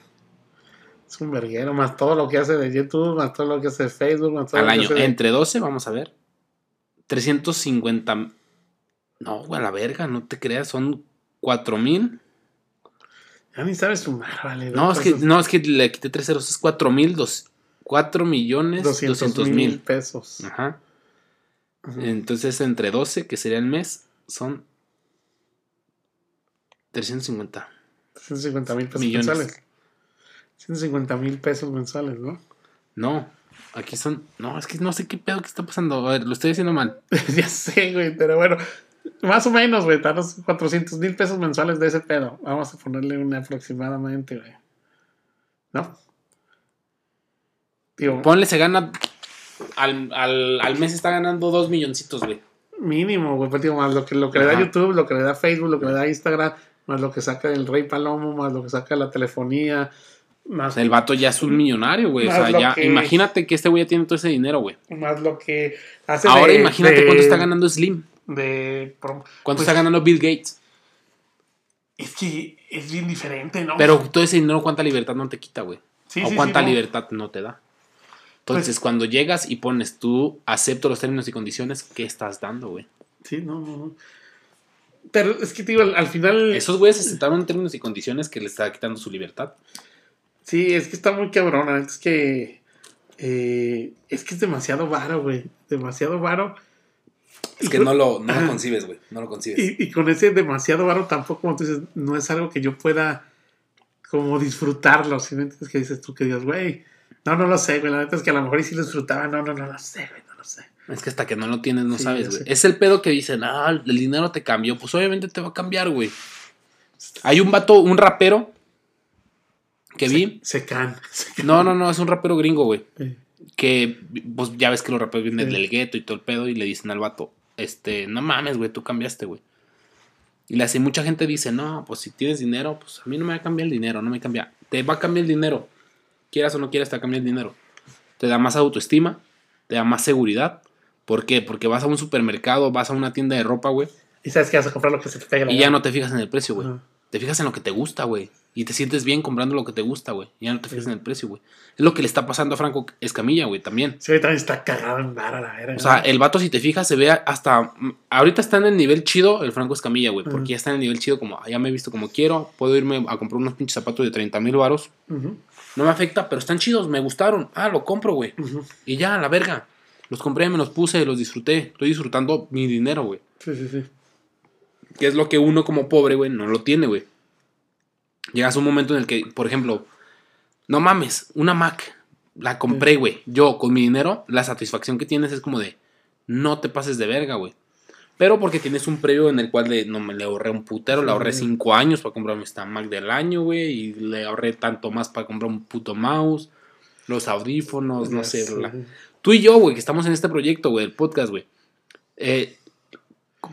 Es un verguero, más todo lo que hace de YouTube, más todo lo que hace de Facebook, más todo Al lo que año. hace de- Entre 12, vamos a ver. 350. No, güey, a la verga, no te creas. Son 4 mil. Ya ni sabes sumar, vale. No, es que, no, es que le quité 3 ceros. Es 4 mil. 4 millones 200 200 mil mil. pesos. Ajá. Entonces, entre 12, que sería el mes, son 350. 150 mil pesos Millones. mensuales. 150 mil pesos mensuales, ¿no? No, aquí son. No, es que no sé qué pedo que está pasando. A ver, lo estoy diciendo mal. (laughs) ya sé, güey, pero bueno. Más o menos, güey, danos 400 mil pesos mensuales de ese pedo. Vamos a ponerle una aproximadamente, güey. ¿No? Digo, Ponle, se gana. Al, al, al mes está ganando 2 milloncitos, güey. mínimo, güey, pues digo, más lo que, lo que le da. YouTube, lo que le da Facebook, lo que le da Instagram, más lo que saca el Rey Palomo, más lo que saca la telefonía, más, el vato ya es un millonario, güey. O sea, ya. que- Imagínate que este güey ya tiene todo ese dinero, güey. más lo que hace Ahora de- imagínate de- cuánto está ganando Slim. De, Cuánto pues, está ganando Bill Gates. Es que es bien diferente, ¿no? Pero todo ese dinero, ¿cuánta libertad no te quita, güey? Sí, o sí, cuánta libertad no te da. Entonces, Pues- cuando llegas y pones tú, acepto los términos y condiciones, ¿qué estás dando, güey? Sí, no, no, no. Pero es que, digo, al, al final. Esos güeyes aceptaron términos y condiciones que le está quitando su libertad. Sí, es que está muy neta Es que. eh, es que es demasiado varo, güey. Demasiado varo. Es que no lo, no lo concibes, güey. No lo concibes. Y, y con ese demasiado varo tampoco, como tú dices, no es algo que yo pueda como disfrutarlo. Si me entiendes que dices tú que digas, güey, no, no lo sé, güey. La neta es que a lo mejor y sí lo disfrutaba. No, no, no lo sé, güey, no lo sé. Es que hasta que no lo tienes no Sí, sabes, güey. Es el pedo que dicen, ah, el dinero te cambió. Pues obviamente te va a cambiar, güey. Hay un vato, un rapero que vi. Se can. (laughs) Se can. No, no, no, es un rapero gringo, güey. Eh, Que, pues ya ves que los raperos vienen Sí. del gueto y todo el pedo y le dicen al vato, este, no mames, güey, tú cambiaste, güey. Y hace, mucha gente dice, no, pues si tienes dinero, pues a mí no me va a cambiar el dinero, no me cambia. Te va a cambiar el dinero. Quieras o no quieras, te va a cambiar el dinero. Te da más autoestima, te da más seguridad. ¿Por qué? Porque vas a un supermercado, vas a una tienda de ropa, güey, Y sabes que vas a comprar lo que se te pegue la y ya no te fijas en el precio, güey. Te fijas en lo que te gusta, güey. Y te sientes bien comprando lo que te gusta, güey. Ya no te fijas en el precio, güey. Es lo que le está pasando a Franco Escamilla, güey, también. Sí, también está cagado en vara, la verga. O sea, el vato, si te fijas, se ve hasta. Ahorita está en el nivel chido el Franco Escamilla, güey. Porque ya está en el nivel chido, como "Ah, ya me he visto como quiero. Puedo irme a comprar unos pinches zapatos de 30 mil varos. No me afecta, pero están chidos, me gustaron. Ah, lo compro, güey. Y ya, a la verga. Los compré, me los puse, los disfruté. Estoy disfrutando mi dinero, güey. Sí, sí, sí. Que es lo que uno como pobre, güey, no lo tiene, güey. Llegas a un momento en el que, por ejemplo, no mames, una Mac. La compré, güey. Yo, con mi dinero, la satisfacción que tienes es como de, no te pases de verga, güey. Pero porque tienes un previo en el cual le, no me le ahorré un putero, le ahorré cinco años para comprarme esta Mac del año, güey. Y le ahorré tanto más para comprar un puto mouse, los audífonos, no sé, Sí. bla. Tú y yo, güey, que estamos en este proyecto, güey, el podcast, güey. Eh,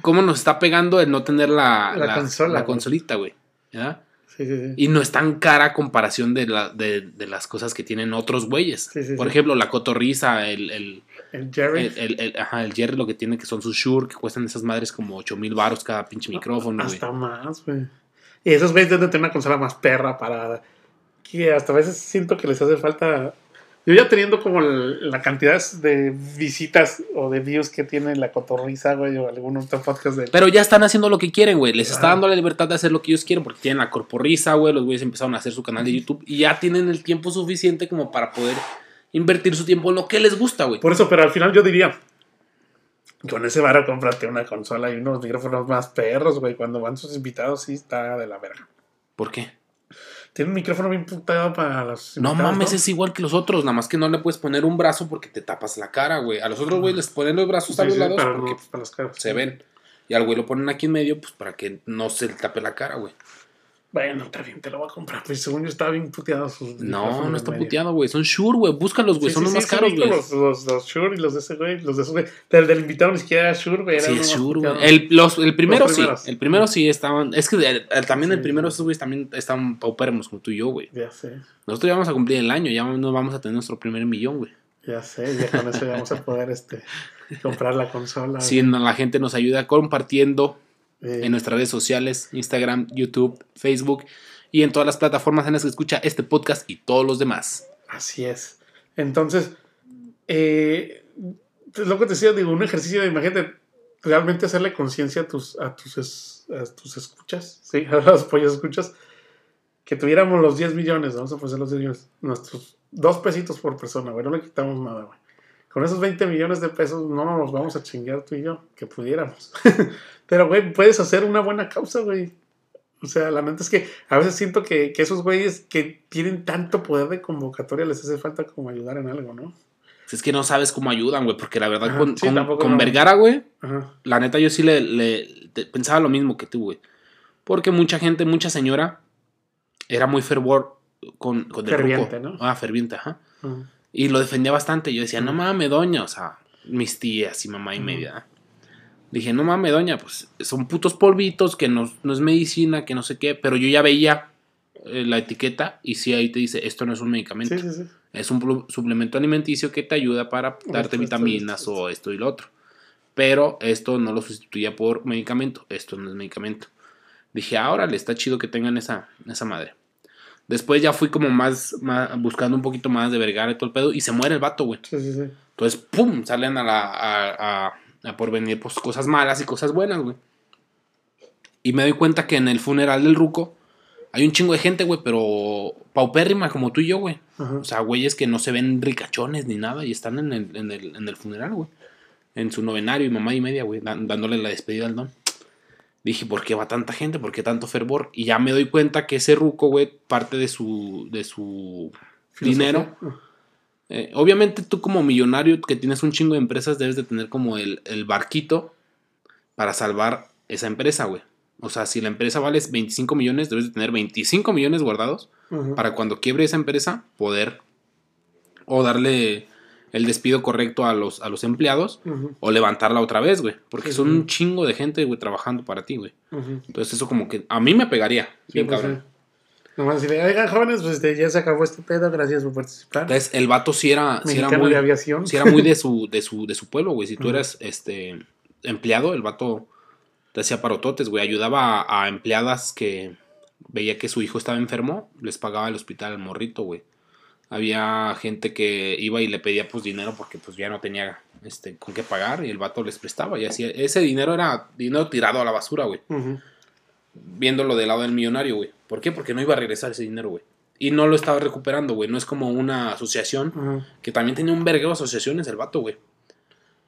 ¿Cómo nos está pegando el no tener la, La consola, la consolita, güey? ¿Ya? Sí, sí, sí. Y no es tan cara a comparación de, la, de, de las cosas que tienen otros güeyes. Por ejemplo, la cotorriza, el, el, El Jerry. el, ajá, el Jerry lo que tiene que son sus Shure, que cuestan esas madres como 8 mil baros cada pinche micrófono, hasta más, güey. Y esos güeyes deben tener una consola más perra para. Que hasta a veces siento que les hace falta. Yo ya teniendo como la cantidad de visitas o de views que tiene la cotorriza, güey, o algún otro podcast de. Pero ya están haciendo lo que quieren, güey. Les está dando la libertad de hacer lo que ellos quieren porque tienen la corporrisa, güey. Los güeyes empezaron a hacer su canal de YouTube y ya tienen el tiempo suficiente como para poder invertir su tiempo en lo que les gusta, güey. Por eso, pero al final yo diría. Con ese varo cómprate una consola y unos micrófonos más perros, güey. Cuando van sus invitados, sí está de la verga. ¿Por qué? Tiene un micrófono bien putado para los No mames, es igual que los otros, nada más que no le puedes poner un brazo porque te tapas la cara, güey. A los otros, güey, les ponen los brazos a los sí, lados para, porque para las caras. se ven. Y al güey lo ponen aquí en medio, pues para que no se le tape la cara, güey. Bueno, está bien, te lo voy a comprar. Pues según yo estaba bien puteado sus No, no está puteado, güey. Son Shure, güey. Búscalos, güey. Sí, Son sí, los sí, más sí, caros, güey. Los, los, los Shure y los de ese güey, los de ese güey. El del invitado ni siquiera era Shure, güey. Sí, es Shure, güey. El, los- el primero Los sí. El primero sí estaban. Es que el- el- también el Sí. primero, esos güeyes también estaban paupérrimos como tú y yo, güey. Ya sé, Nosotros ya vamos a cumplir el año, ya nos vamos a tener nuestro primer millón, güey. ya sé. Ya con eso ya vamos a poder este, (laughs) comprar la consola. Si no- la gente nos ayuda compartiendo Eh, en nuestras redes sociales, Instagram, YouTube, Facebook y en todas las plataformas en las que escucha este podcast y todos los demás. Así es. Entonces, eh, lo que te decía, digo, un ejercicio de, imagínate, realmente hacerle conciencia a tus, a, tus es- a tus escuchas, ¿sí? (laughs) A los pollos escuchas, que tuviéramos los 10 millones, vamos a ofrecer los 10 millones, nuestros dos pesitos por persona, güey, no le quitamos nada, güey. Con esos 20 millones de pesos no nos vamos a chingar tú y yo, que pudiéramos. (laughs) Pero, güey, puedes hacer una buena causa, güey. O sea, la neta es que a veces siento que, que esos güeyes que tienen tanto poder de convocatoria les hace falta como ayudar en algo, ¿no? Es que no sabes cómo ayudan, güey, porque la verdad Ajá, con, sí, con- tampoco con no. Vergara, güey, Ajá. la neta yo sí le, le- te- pensaba lo mismo que tú, güey. Porque mucha gente, mucha señora era muy fervor con, con el Ferviente. ¿no? Ah, ferviente, ajá. ajá. Y lo defendía bastante. Yo decía, no mames, doña. O sea, mis tías y mamá y media. Dije, no mames, doña, pues son putos polvitos que no, no es medicina, que no sé qué. Pero yo ya veía eh, la etiqueta y sí ahí te dice, esto no es un medicamento. Sí, sí, sí. Es un suplemento alimenticio que te ayuda para darte esto, vitaminas esto, o esto y lo otro. Pero esto no lo sustituía por medicamento. Esto no es medicamento. Dije, ahora le está chido que tengan esa, esa madre. Después ya fui como más, más- buscando un poquito más de Vergara y todo el pedo. Y se muere el vato, güey. Sí, sí, sí. Entonces, ¡pum! Salen a la. a, a- a por venir pues, cosas malas y cosas buenas, güey. Y me doy cuenta que en el funeral del Ruco hay un chingo de gente, güey, pero paupérrima como tú y yo, güey. Ajá. O sea, güeyes que no se ven ricachones ni nada y están en el, en el, en el funeral, güey. En su novenario y mamá y media, güey, dándole la despedida al don. Dije, ¿por qué va tanta gente? ¿Por qué tanto fervor? Y ya me doy cuenta que ese ruco, güey, parte de su, de su dinero. Eh, obviamente tú como millonario que tienes un chingo de empresas debes de tener como el, el barquito para salvar esa empresa, güey. O sea, si la empresa vale 25 millones, debes de tener 25 millones guardados para cuando quiebre esa empresa poder o darle el despido correcto a los, a los empleados o levantarla otra vez, güey. Porque Sí, son sí. un chingo de gente, güey, trabajando para ti, güey. Entonces eso como que a mí me pegaría. Sí, bien pues, cabrón. Nomás decirle, oigan, jóvenes, pues este, ya se acabó este pedo, gracias por participar. Entonces el vato sí era, sí era muy, de aviación. sí era muy de su, de su, de su pueblo, güey. Si tú eras este empleado, el vato te hacía parototes, güey. Ayudaba a, a empleadas que veía que su hijo estaba enfermo, les pagaba el hospital al morrito, güey. Había gente que iba y le pedía pues dinero porque pues ya no tenía este con qué pagar y el vato les prestaba y así ese dinero era dinero tirado a la basura, güey. Viéndolo del lado del millonario, güey. ¿Por qué? Porque no iba a regresar ese dinero, güey. Y no lo estaba recuperando, güey. No es como una asociación que también tenía un verguero de asociaciones el vato, güey.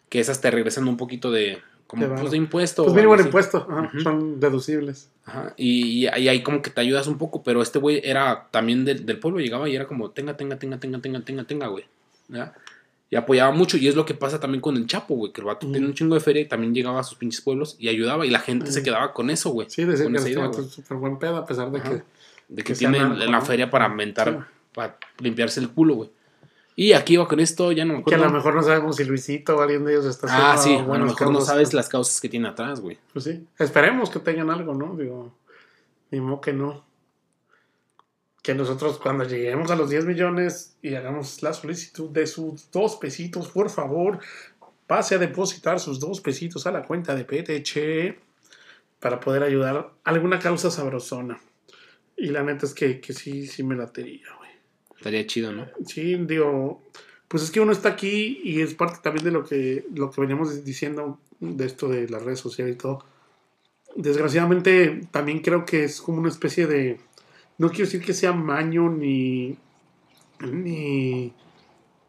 Que esas te regresan un poquito de. Como pues, de impuesto. Pues mínimo el impuesto, ajá, son deducibles. Ajá. Y, y ahí ahí como que te ayudas un poco, pero este güey era también del, del pueblo, llegaba y era como, tenga, tenga, tenga, tenga, tenga, tenga, tenga, güey. ¿Ya? Y apoyaba mucho, y es lo que pasa también con el Chapo, güey, que el vato Ujú. tiene un chingo de feria y también llegaba a sus pinches pueblos y ayudaba, y la gente se Ujú. quedaba con eso, güey. Sí, decir que esa este súper buen pedo, a pesar de Ajá. que. De que, tiene narco, la ¿no? feria para mentar, Sí. para limpiarse el culo, güey. Y aquí iba con esto, ya no me Que a acuerdo. lo mejor no sabemos si Luisito o alguien de ellos está Ah, sí, haciendo a lo mejor no sabes las causas que tiene atrás, güey. Pues sí, esperemos que tengan algo, ¿no? Digo, ni modo que no. que nosotros cuando lleguemos a los 10 millones y hagamos la solicitud de sus dos pesitos, por favor, pase a depositar sus dos pesitos a la cuenta de PTC para poder ayudar a alguna causa sabrosona. Y la neta es que, que sí, sí me latería, güey. Estaría chido, ¿no? Sí, digo, pues es que uno está aquí y es parte también de lo que, lo que veníamos diciendo de esto de las redes sociales y todo. Desgraciadamente, también creo que es como una especie de. No quiero decir que sea maño ni. ni.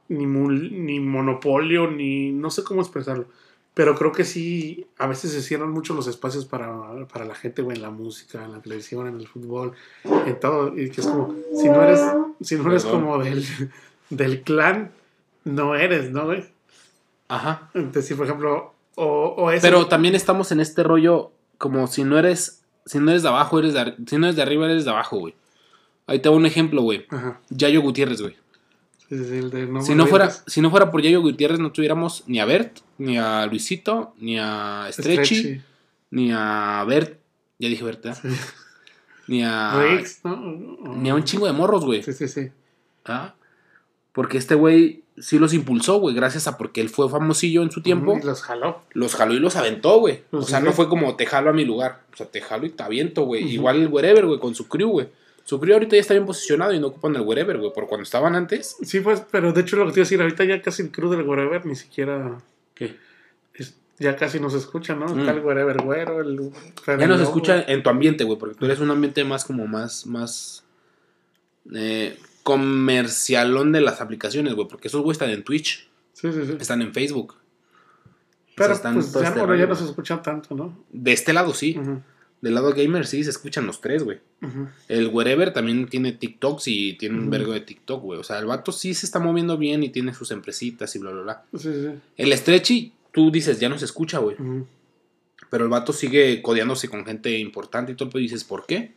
ni, monopolio, ni. no sé cómo expresarlo. Pero creo que sí, a veces se cierran mucho los espacios para, para la gente, güey, en la música, en la televisión, en el fútbol, en todo. Y que es como, si no eres, si no eres Perdón. como del, (laughs) del clan, no eres, ¿no, güey? Ajá. Entonces, si por ejemplo, o, o eso- Pero también estamos en este rollo como si no eres, si no eres de abajo, eres de, si no eres de arriba, eres de abajo, güey. Ahí te doy un ejemplo, güey. Ajá. Yayo Gutiérrez, güey. El de no si, no fuera, si no fuera por Yayo Gutiérrez, no tuviéramos ni a Bert, ni a Luisito, ni a Stretchy, Stretchy. ni a Bert. Ya dije Bert, ¿verdad? Sí. Ni a. Riggs, ¿no? Ni a un chingo de morros, güey. Sí, sí, sí. ¿Ah? Porque este güey sí los impulsó, güey, gracias a porque él fue famosillo en su tiempo. Y los jaló. Los jaló y los aventó, güey. Pues o sea, sí, no fue como te jalo a mi lugar. O sea, te jalo y te aviento, güey. Igual el wherever, güey, con su crew, güey. Su crew ahorita ya está bien posicionado y no ocupan el wherever, güey. Pero cuando estaban antes. Sí, pues, pero de hecho lo que te iba a decir, ahorita ya casi el crew del Wherever ni siquiera. ¿Qué? Ya casi no se escucha, ¿no? Mm. El Wherever Güero, el. Ya no se escucha en tu ambiente, güey. Porque tú eres un ambiente más como más. más eh, comercialón de las aplicaciones, güey. Porque esos güey están en Twitch. Sí, sí, sí. Están en Facebook. O Pero sea, pues todo ya, este ya no se güey. escucha tanto, ¿no? De este lado sí. Del lado gamer sí se escuchan los tres, güey. El Wherever también tiene TikToks y tiene un vergo de TikTok, güey. O sea, el vato sí se está moviendo bien y tiene sus empresitas y bla, bla, bla. Sí, sí. El Stretchy, tú dices, ya no se escucha, güey. Pero el vato sigue codeándose con gente importante y todo. Pero dices, ¿por qué?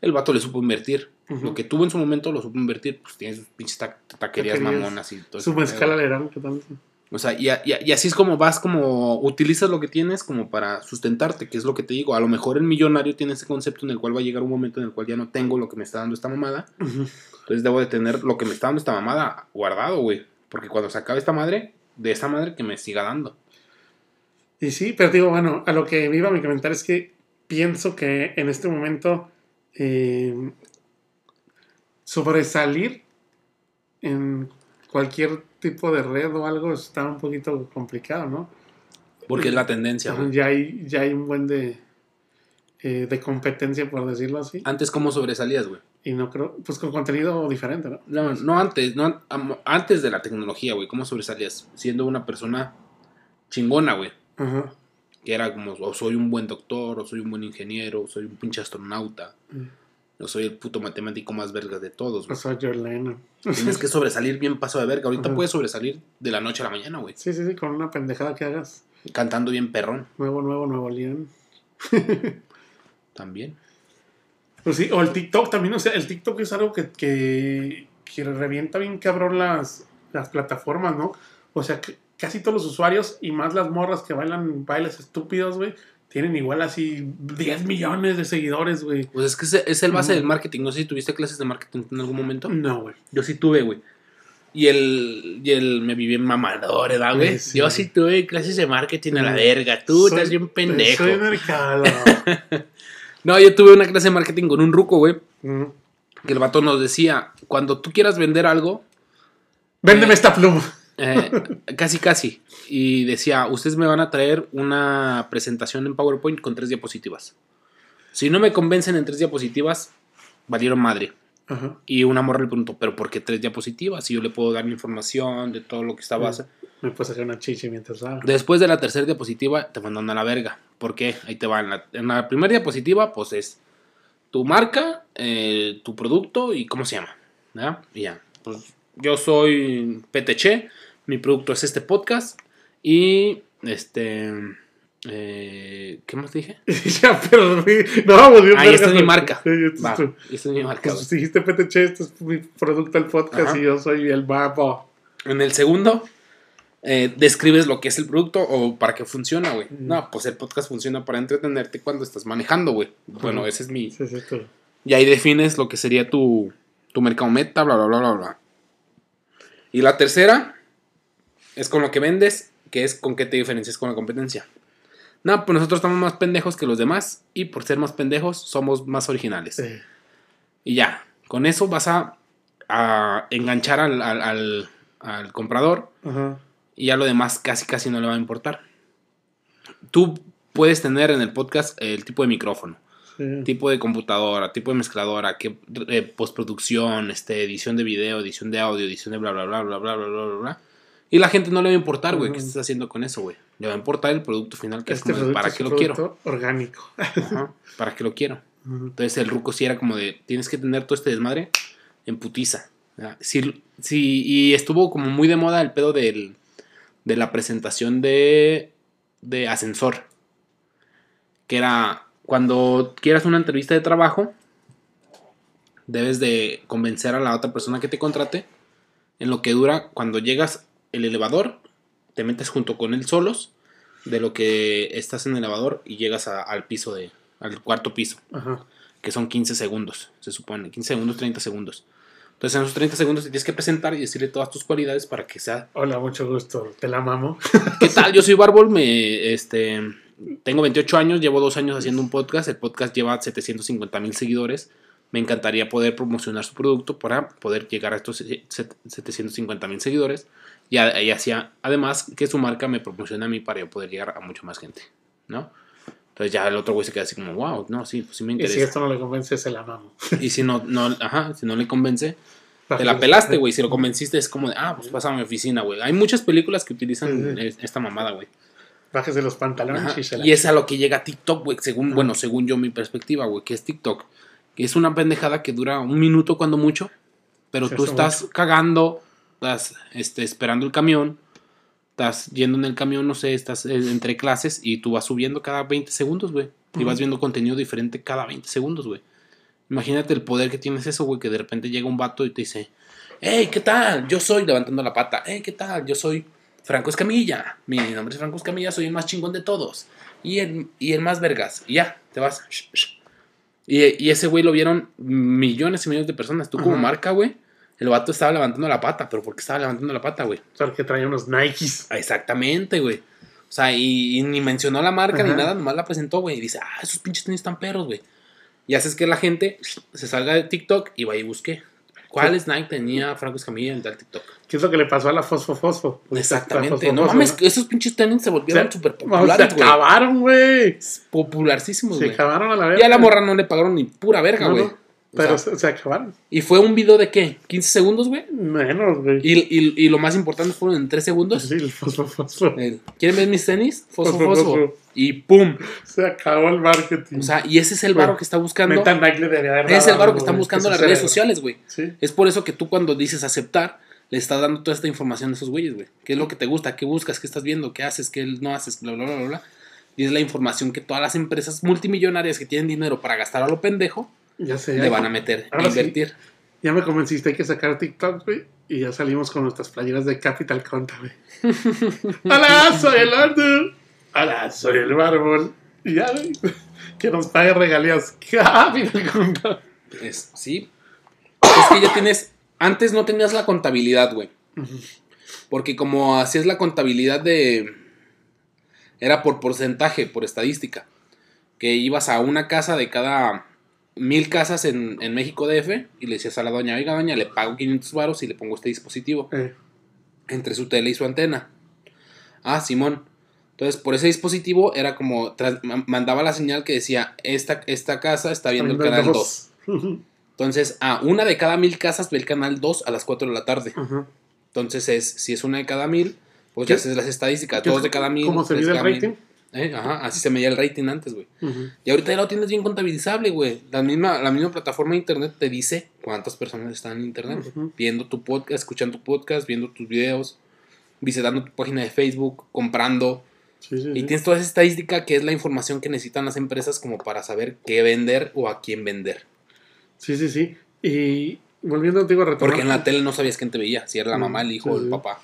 El vato le supo invertir. Lo que tuvo en su momento lo supo invertir. Pues tiene sus pinches ta- taquerías Taquerías. mamonas y todo Su ese mezcal que tal. O sea, y, a- y a- y así es como vas, como utilizas lo que tienes como para sustentarte, que es lo que te digo. A lo mejor el millonario tiene ese concepto en el cual va a llegar un momento en el cual ya no tengo lo que me está dando esta mamada. Entonces debo de tener lo que me está dando esta mamada guardado, güey. Porque cuando se acabe esta madre, de esta madre que me siga dando. Y sí, pero digo, bueno, a lo que me iba a mi comentario es que pienso que en este momento eh, sobresalir en cualquier tipo de red o algo está un poquito complicado, ¿no? Porque es la tendencia, güey. Ya hay, ya hay un buen de, eh, de competencia, por decirlo así. Antes, ¿cómo sobresalías, güey? Y no creo, pues con contenido diferente, ¿no? No, no antes, no antes de la tecnología, güey. ¿Cómo sobresalías? Siendo una persona chingona, güey. Ajá. Que era como, o soy un buen doctor, o soy un buen ingeniero, o soy un pinche astronauta, Mm. o soy el puto matemático más verga de todos, O güey. sea, John Lennon. Tienes que sobresalir bien paso de verga. Ahorita Ajá. puedes sobresalir de la noche a la mañana, güey. Sí, sí, sí, con una pendejada que hagas. Cantando bien perrón Nuevo, nuevo, nuevo León. (laughs) también. Pues sí, o el TikTok también, o sea, el TikTok es algo que, que, que revienta bien cabrón las, las plataformas, ¿no? O sea, que casi todos los usuarios y más las morras que bailan bailes estúpidos, güey, tienen igual así 10 millones de seguidores, güey. Pues es que es el base Ujú. del marketing. No sé si tuviste clases de marketing en algún momento. No, güey. Yo sí tuve, güey. Y el, y el me viví en mamador, ¿verdad, güey? Sí, sí. Yo sí tuve clases de marketing a la Mm. verga. Tú Soy- estás bien pendejo. Soy mercado. (laughs) No, yo tuve una clase de marketing con un ruco, güey. Mm. Que el vato nos decía, cuando tú quieras vender algo, Véndeme Eh. esta pluma. Eh, casi casi. Y decía, ustedes me van a traer una presentación en PowerPoint con tres diapositivas. Si no me convencen en tres diapositivas, valieron madre. Ajá. Y una morra le preguntó, ¿pero por qué tres diapositivas? Y yo le puedo dar la información de todo lo que estaba. Mm. Me puedo sacar una chichi mientras hago. Después de la tercera diapositiva, te mandan a la verga. ¿Por qué? Ahí te va. En la, en la primera diapositiva, pues es tu marca, eh, tu producto y cómo se llama. ¿ya? Y ya. Pues yo soy PTC, mi producto es este podcast y este. eh, ¿Qué más dije? (laughs) ya, pero no vamos bien. Ahí está vergas, mi marca. Sí, esto es esta es mi marca. Pues dijiste PTC, este es mi producto del podcast Ajá. y yo soy el babo. En el segundo, eh, describes lo que es el producto o para qué funciona, güey. Mm. No, pues el podcast funciona para entretenerte cuando estás manejando, güey. Bueno, ese es mi. Sí, sí, tú. Y ahí defines lo que sería tu, tu mercado meta, bla, bla, bla, bla, bla. Y la tercera es con lo que vendes, que es con qué te diferencias con la competencia. No, pues nosotros estamos más pendejos que los demás y por ser más pendejos somos más originales. Y ya, con eso vas a, enganchar al, comprador y ya lo demás casi casi no le va a importar. Tú puedes tener en el podcast el tipo de micrófono, tipo de computadora, tipo de mezcladora, que, eh, postproducción, este, edición de video, edición de audio, edición de bla, bla, bla, bla, bla, bla, bla, bla. bla y la gente no le va a importar, güey, qué estás haciendo con eso, güey. Le va a importar el producto final, que Este es como para qué un lo quiero. producto orgánico. Ajá, ¿Para qué lo quiero? Entonces el ruco sí era como de, tienes que tener todo este desmadre en putiza. Sí, sí, y estuvo como muy de moda el pedo del, de la presentación de, de ascensor. Que era, cuando quieras una entrevista de trabajo, debes de convencer a la otra persona que te contrate en lo que dura cuando llegas el elevador, te metes junto con él solos, de lo que estás en el elevador y llegas a- al piso de, al cuarto piso Ajá. que son 15 segundos, se supone, 15 segundos, 30 segundos. Entonces en esos 30 segundos te tienes que presentar y decirle todas tus cualidades para que sea, Hola, mucho gusto. Te la mamo. (laughs) ¿qué tal? Yo soy Barbol, me, este, tengo 28 años, llevo dos años haciendo un podcast, el podcast lleva 750 mil seguidores, me encantaría poder promocionar su producto para poder llegar a estos se- se- 750 mil seguidores y, a- y así, además que su marca me promociona a mí para yo poder llegar a mucha más gente, ¿no? Entonces ya el otro güey se queda así como, wow, no, sí, pues sí me Y interesa. si esto no le convence, se la mamo. (laughs) Y si no, no, ajá, si no le convence, te la pelaste, güey. Si lo convenciste, es como de, ah, pues pasa a mi oficina, güey. Hay muchas películas que utilizan Sí, sí. es- esta mamada, güey. Bájese los pantalones Ajá. y se la Y es a lo que llega TikTok, güey. Según, Ajá. bueno, según yo, mi perspectiva, güey, que es TikTok. Es una pendejada que dura un minuto cuando mucho. Pero Se tú estás cagando, estás este, esperando el camión, estás yendo en el camión, no sé, estás eh, entre clases y tú vas subiendo cada 20 segundos, güey. Y vas viendo contenido diferente cada 20 segundos, güey. Imagínate el poder que tienes eso, güey, que de repente llega un vato y te dice, hey, ¿qué tal? Yo soy, levantando la pata, hey, ¿qué tal? Yo soy Franco Escamilla. Mi nombre es Franco Escamilla, soy el más chingón de todos. Y el, y el más vergas. Y ya, te vas. Shh, shh. Y, y ese güey lo vieron millones y millones de personas. Tú como Ajá. marca, güey, el vato estaba levantando la pata. ¿Pero por qué estaba levantando la pata, güey? O sea, que traía unos Nikes. Exactamente, güey. O sea, y, y ni mencionó la marca ni nada, nomás la presentó, güey. Y dice, ah, esos pinches tenis están perros, güey. Y haces que la gente se salga de TikTok y vaya y busque. ¿Cuáles Nike tenía Franco Escamilla en tal TikTok? ¿Qué es lo que le pasó a la Fosfo Fosfo? Exactamente. Fosfo No mames, esos pinches tenis se volvieron Se- súper Se populares, güey. acabaron, güey. Popularísimos, Se güey. acabaron a la verga. Y a la morra no le pagaron ni pura verga, güey. no, Pero sea, se, se acabaron. y fue un video de qué? ¿15 segundos, güey? Menos, güey. Y, y, y lo más importante fueron en 3 segundos. Sí, el Fosfo Fosfo. El, ¿Quieren ver mis tenis? Fosfo, Fosfo. Y pum. Se acabó el marketing. O sea, y ese es el varo que está buscando. Neta, Nike Ese es el varo algo, que están buscando las redes sociales, güey. Sí. Es por eso que tú cuando dices aceptar, le estás dando toda esta información a esos güeyes, güey. ¿Qué es lo que te gusta? ¿Qué buscas? ¿Qué estás viendo? ¿Qué haces? ¿Qué no haces? Bla, bla, bla, bla, bla. Y es la información que todas las empresas multimillonarias que tienen dinero para gastar a lo pendejo, Ya sé. le van a meter a sí. invertir. Ya me convenciste, hay que sacar TikTok, güey. Y ya salimos con nuestras playeras de Capital Conta, güey. (laughs) ¡Hola! Soy el Arthur. ¡Hola! Soy el Bárbol. Y ya, güey. Que nos pague regalías. (laughs) Capital Conta. Es, sí. Es que ya tienes. Antes no tenías la contabilidad, güey. Porque como hacías la contabilidad de. Era por porcentaje, por estadística. Que ibas a una casa de cada mil casas en, en México DF y le decías a la doña, oiga doña, le pago 500 varos y le pongo este dispositivo Eh, entre su tele y su antena. Ah, Simón. Entonces, por ese dispositivo era como, mandaba la señal que decía, esta, esta casa está viendo el canal 2. Ujú. Entonces, a una de cada mil casas ve el canal 2 a las 4 de la tarde. Entonces, es, si es una de cada mil, pues ¿Qué? ya haces las estadísticas. ¿Qué Dos de cada mil. ¿Cómo se mide de el cada mil. Eh, Ajá, así se medía el rating antes, güey. Y ahorita ya lo tienes bien contabilizable, güey. La misma, la misma plataforma de internet te dice cuántas personas están en internet. Viendo tu podcast, escuchando tu podcast, viendo tus videos, visitando tu página de Facebook, comprando. Sí, sí, Y sí. tienes toda esa estadística que es la información que necesitan las empresas como para saber qué vender o a quién vender. Sí, sí, sí. Y volviendo contigo a retomar. Porque en la tele no sabías quién te veía, si era la Mm, mamá, el hijo o el papá.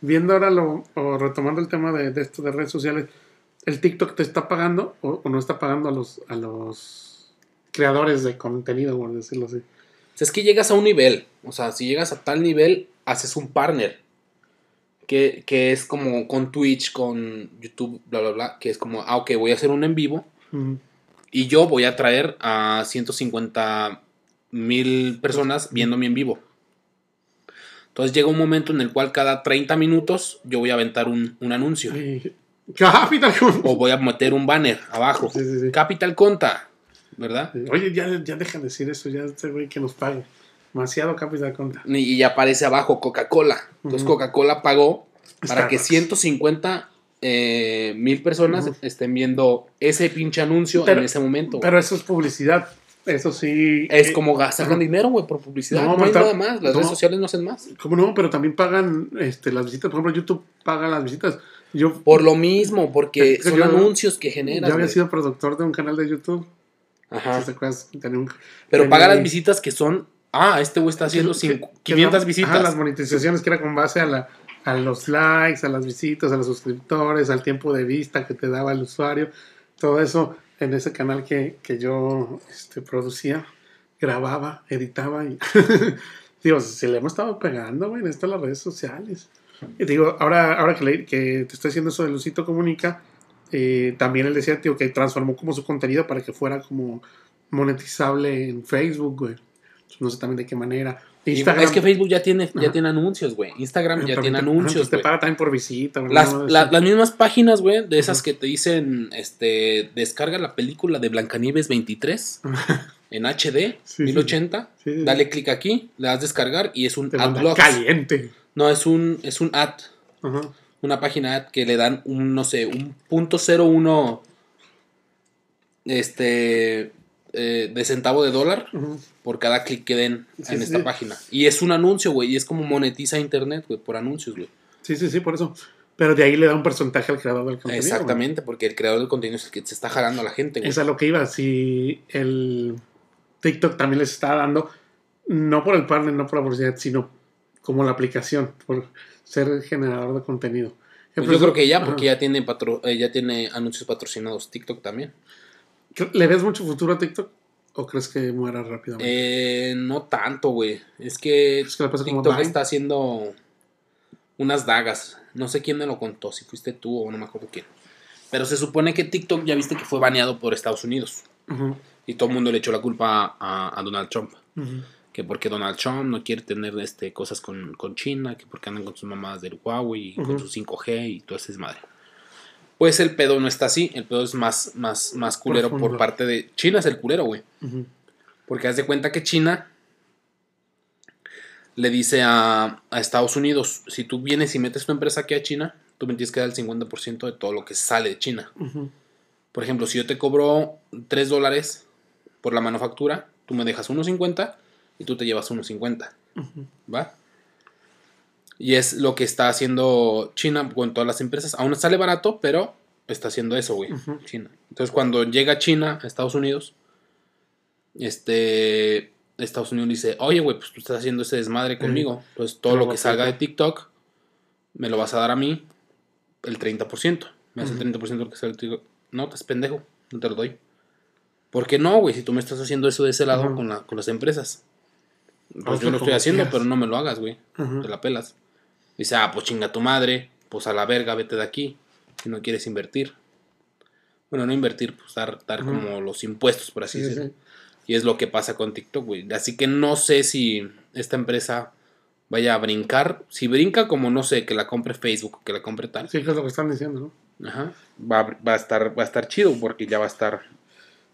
Viendo ahora lo, o retomando el tema de, de esto de redes sociales, ¿el TikTok te está pagando o, o no está pagando a los, a los creadores de contenido, por decirlo así? es que llegas a un nivel. O sea, si llegas a tal nivel, haces un partner. Que, que es como con Twitch, con YouTube, bla, bla, bla. Que es como, ah, ok, voy a hacer un en vivo. Y yo voy a traer a 150 mil personas viéndome en vivo. Entonces llega un momento en el cual cada 30 minutos yo voy a aventar un, un anuncio. (laughs) Capital Conta. O voy a meter un banner abajo. Sí, sí, sí. Capital Conta. ¿Verdad? Oye, ya, ya deja de decir eso, ya este güey que nos pague. Demasiado Capital Conta. Y y aparece abajo Coca-Cola. Entonces. Coca-Cola pagó para que Starbucks. 150 eh, mil personas estén viendo ese pinche anuncio Pero- en ese momento. Pero eso es publicidad. Eso sí. es eh, como ga- sacan Ajá. dinero, güey, por publicidad. No, No, hay nada más. Las no. redes sociales no hacen más. ¿Cómo no? Pero también pagan este, las visitas. Por ejemplo, YouTube paga las visitas. Yo Por lo mismo, porque que son yo- anuncios que generas. ya había sido productor de un canal de YouTube. Ajá. ¿Sí ¿Te acuerdas? Tenía un- Pero tenía paga las visitas que son. Ah, este güey está haciendo que- cinco- que 500 no- visitas. ajá, las monetizaciones que era con base a, la, a los likes, a las visitas, a los suscriptores, al tiempo de vista que te daba el usuario. Todo eso en ese canal que, que yo este, producía, grababa, editaba. Y (laughs) digo, se le hemos estado pegando, güey, en esto a las redes sociales. Y digo, ahora, ahora que, le- que te estoy haciendo eso de Lucito Comunica, eh, también él decía, tío, que transformó como su contenido para que fuera como monetizable en Facebook, güey. No sé también de qué manera. Instagram. es que Facebook ya tiene, ya Ajá. tiene anuncios, güey. Instagram ya tiene te- anuncios, pues te paga también por visita. Las, la- las mismas páginas, güey, de esas Ajá. que te dicen, este, descarga la película de Blancanieves 23 en HD, Sí, sí, 1080, sí, sí. dale clic aquí, le das descargar y es un Te ad manda block. caliente. No, es un, es un ad, Ajá. una página ad que le dan un, no sé, un punto cero uno, este, eh, de centavo de dólar por cada clic que den Sí, en sí, esta sí. página. Y es un anuncio, güey, y es como monetiza internet, güey, por anuncios, güey. Sí, sí, sí, por eso. Pero de ahí le da un porcentaje al creador del contenido. Exactamente, porque el creador del contenido es el que se está jalando a la gente, güey. güey. Es a lo que iba. Si el TikTok también les está dando, no por el partner, no por la publicidad, sino como la aplicación, por ser generador de contenido. Pues yo creo que ya, Ajá. porque ya tiene, patro- eh, ya tiene anuncios patrocinados TikTok también. ¿Le ves mucho futuro a TikTok? ¿O crees que muera rápidamente? Eh, no tanto, güey. Es que Es TikTok está haciendo unas dagas. No sé quién me lo contó, si fuiste tú o no me acuerdo quién. Pero se supone que TikTok ya viste que fue baneado por Estados Unidos. Y todo el mundo le echó la culpa a, a Donald Trump. ujú. Que porque Donald Trump no quiere tener este, cosas con, con China, que porque andan con sus mamadas del Huawei y con su 5G y todo ese desmadre. Pues el pedo no está así, el pedo es más, más, más culero por parte de... China es el culero, güey. Ujú. Porque haz de cuenta que China le dice a, a Estados Unidos, si tú vienes y metes tu empresa aquí a China, tú me tienes que dar el 50% de todo lo que sale de China. Por ejemplo, si yo te cobro 3 dólares por la manufactura, tú me dejas 1.50 y tú te llevas 1.50. Ujú. ¿Va? Y es lo que está haciendo China con todas las empresas. Aún sale barato, pero está haciendo eso, güey. China. Entonces, cuando llega China a Estados Unidos, este. Estados Unidos dice: Oye, güey, pues tú estás haciendo ese desmadre conmigo. Entonces, todo Te lo que salga de. TikTok, me lo vas a dar a mí el 30%. Me das el 30% de lo que sale de TikTok. No, estás pendejo. No te lo doy. ¿Por qué no, güey? Si tú me estás haciendo eso de ese lado con, la- con las empresas. Pues yo lo estoy haciendo, pero no me lo hagas, güey. Te la pelas. Dice, ah, pues chinga tu madre. Pues a la verga, vete de aquí. Si no quieres invertir. Bueno, no invertir, pues dar, dar como los impuestos, por así Sí, sí, decirlo. sí. Y es lo que pasa con TikTok, güey. Así que no sé si esta empresa vaya a brincar. Si brinca, como no sé, que la compre Facebook, que la compre tal. Sí, que es lo que están diciendo, ¿no? Ajá. Va, va a estar, va a estar chido porque ya va a estar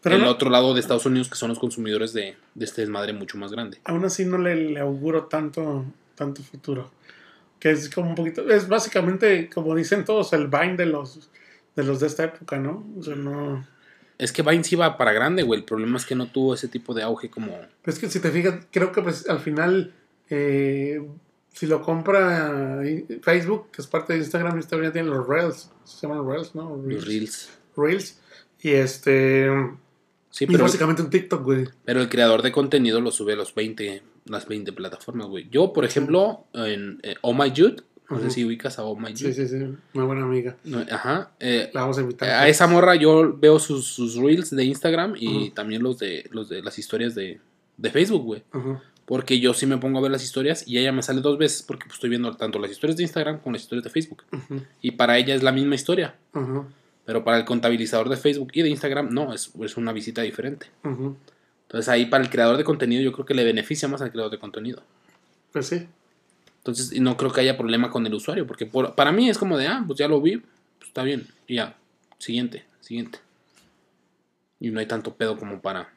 Pero el no- otro lado de Estados Unidos, que son los consumidores de, de este desmadre mucho más grande. aún así no le, le auguro tanto, tanto futuro. Que es como un poquito, es básicamente, como dicen todos, el Vine de los de los de esta época, ¿no? O sea, no. Es que Vine sí va para grande, güey. El problema es que no tuvo ese tipo de auge como. Es que si te fijas, creo que pues al final, eh, si lo compra eh, Facebook, que es parte de Instagram, Instagram ya tiene los Reels, se llaman Reels, ¿no? Los Reels. Reels. Y este. Sí, y pero, básicamente un TikTok, güey. pero el creador de contenido lo sube a los 20, las 20 plataformas, güey. Yo, por ejemplo, en eh, Oh My Jude, no sé si ubicas a Oh My Jude. Sí, sí, sí. Una buena amiga. Ajá. eh, La vamos a invitar. a esa morra yo veo sus, sus reels de Instagram y también los de los de las historias de, de Facebook, güey. Ajá. Porque yo sí me pongo a ver las historias y ella me sale dos veces porque pues, estoy viendo tanto las historias de Instagram como las historias de Facebook. Y para ella es la misma historia. Ajá. Pero para el contabilizador de Facebook y de Instagram, no, es, es una visita diferente. Entonces ahí para el creador de contenido yo creo que le beneficia más al creador de contenido. Pues sí. Entonces no creo que haya problema con el usuario. Porque por- para mí es como de, ah, pues ya lo vi, pues está bien. Y ya, siguiente, siguiente. Y no hay tanto pedo como para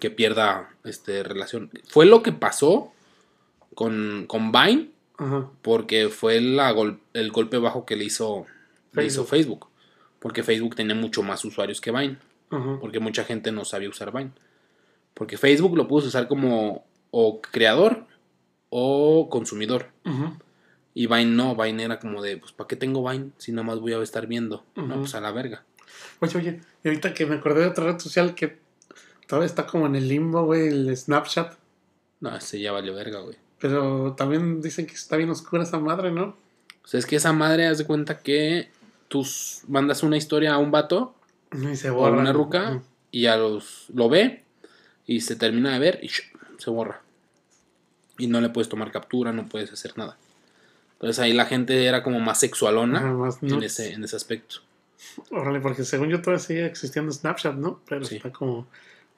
que pierda este, relación. Fue lo que pasó con, con Vine. Ajá. Porque fue la gol- el golpe bajo que le hizo, le hizo Facebook. Porque Facebook tenía mucho más usuarios que Vine. Porque mucha gente no sabía usar Vine. Porque Facebook lo pudo usar como o creador o consumidor. Y Vine no, Vine era como de, pues, ¿para qué tengo Vine si nada más voy a estar viendo? No, pues a la verga. Oye, oye, y ahorita que me acordé de otra red social que todavía está como en el limbo, güey, el Snapchat. No, ese ya valió verga, güey. Pero también dicen que está bien oscura esa madre, ¿no? O sea, es que esa madre hace cuenta que tú mandas una historia a un vato Y se o a borra. una ruca y a los lo ve y se termina de ver y se borra. Y no le puedes tomar captura, no puedes hacer nada. Entonces ahí la gente era como más sexualona más en, ese, en ese aspecto. Órale, porque según yo todavía sigue existiendo Snapchat, ¿no? Pero Sí. está como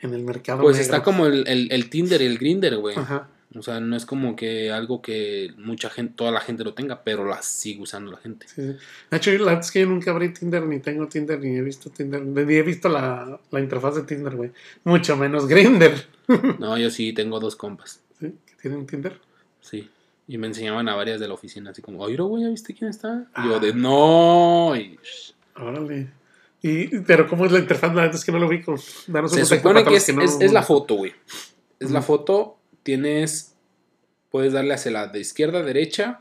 en el mercado. Pues negro. está como el, el, el Tinder y el Grinder, güey. Ajá. O sea, no es como que algo que mucha gente, toda la gente lo tenga, pero la sigue usando la gente. Sí, sí. De hecho, la verdad es que yo nunca abrí Tinder, ni tengo Tinder, ni he visto Tinder, ni he visto la, la interfaz de Tinder, güey. Mucho menos Grindr. (laughs) No, yo sí tengo dos compas. ¿Sí? ¿Que tienen Tinder? Sí. Y me enseñaban a varias de la oficina, así como, oye, güey, ¿ya viste quién está? Y yo Ah. de, no. Y, Órale. Y, pero ¿cómo es la interfaz? La verdad es que no lo vi con... Se supone que es, no- es, es la foto, güey. Es la foto, tienes, puedes darle hacia la de izquierda a derecha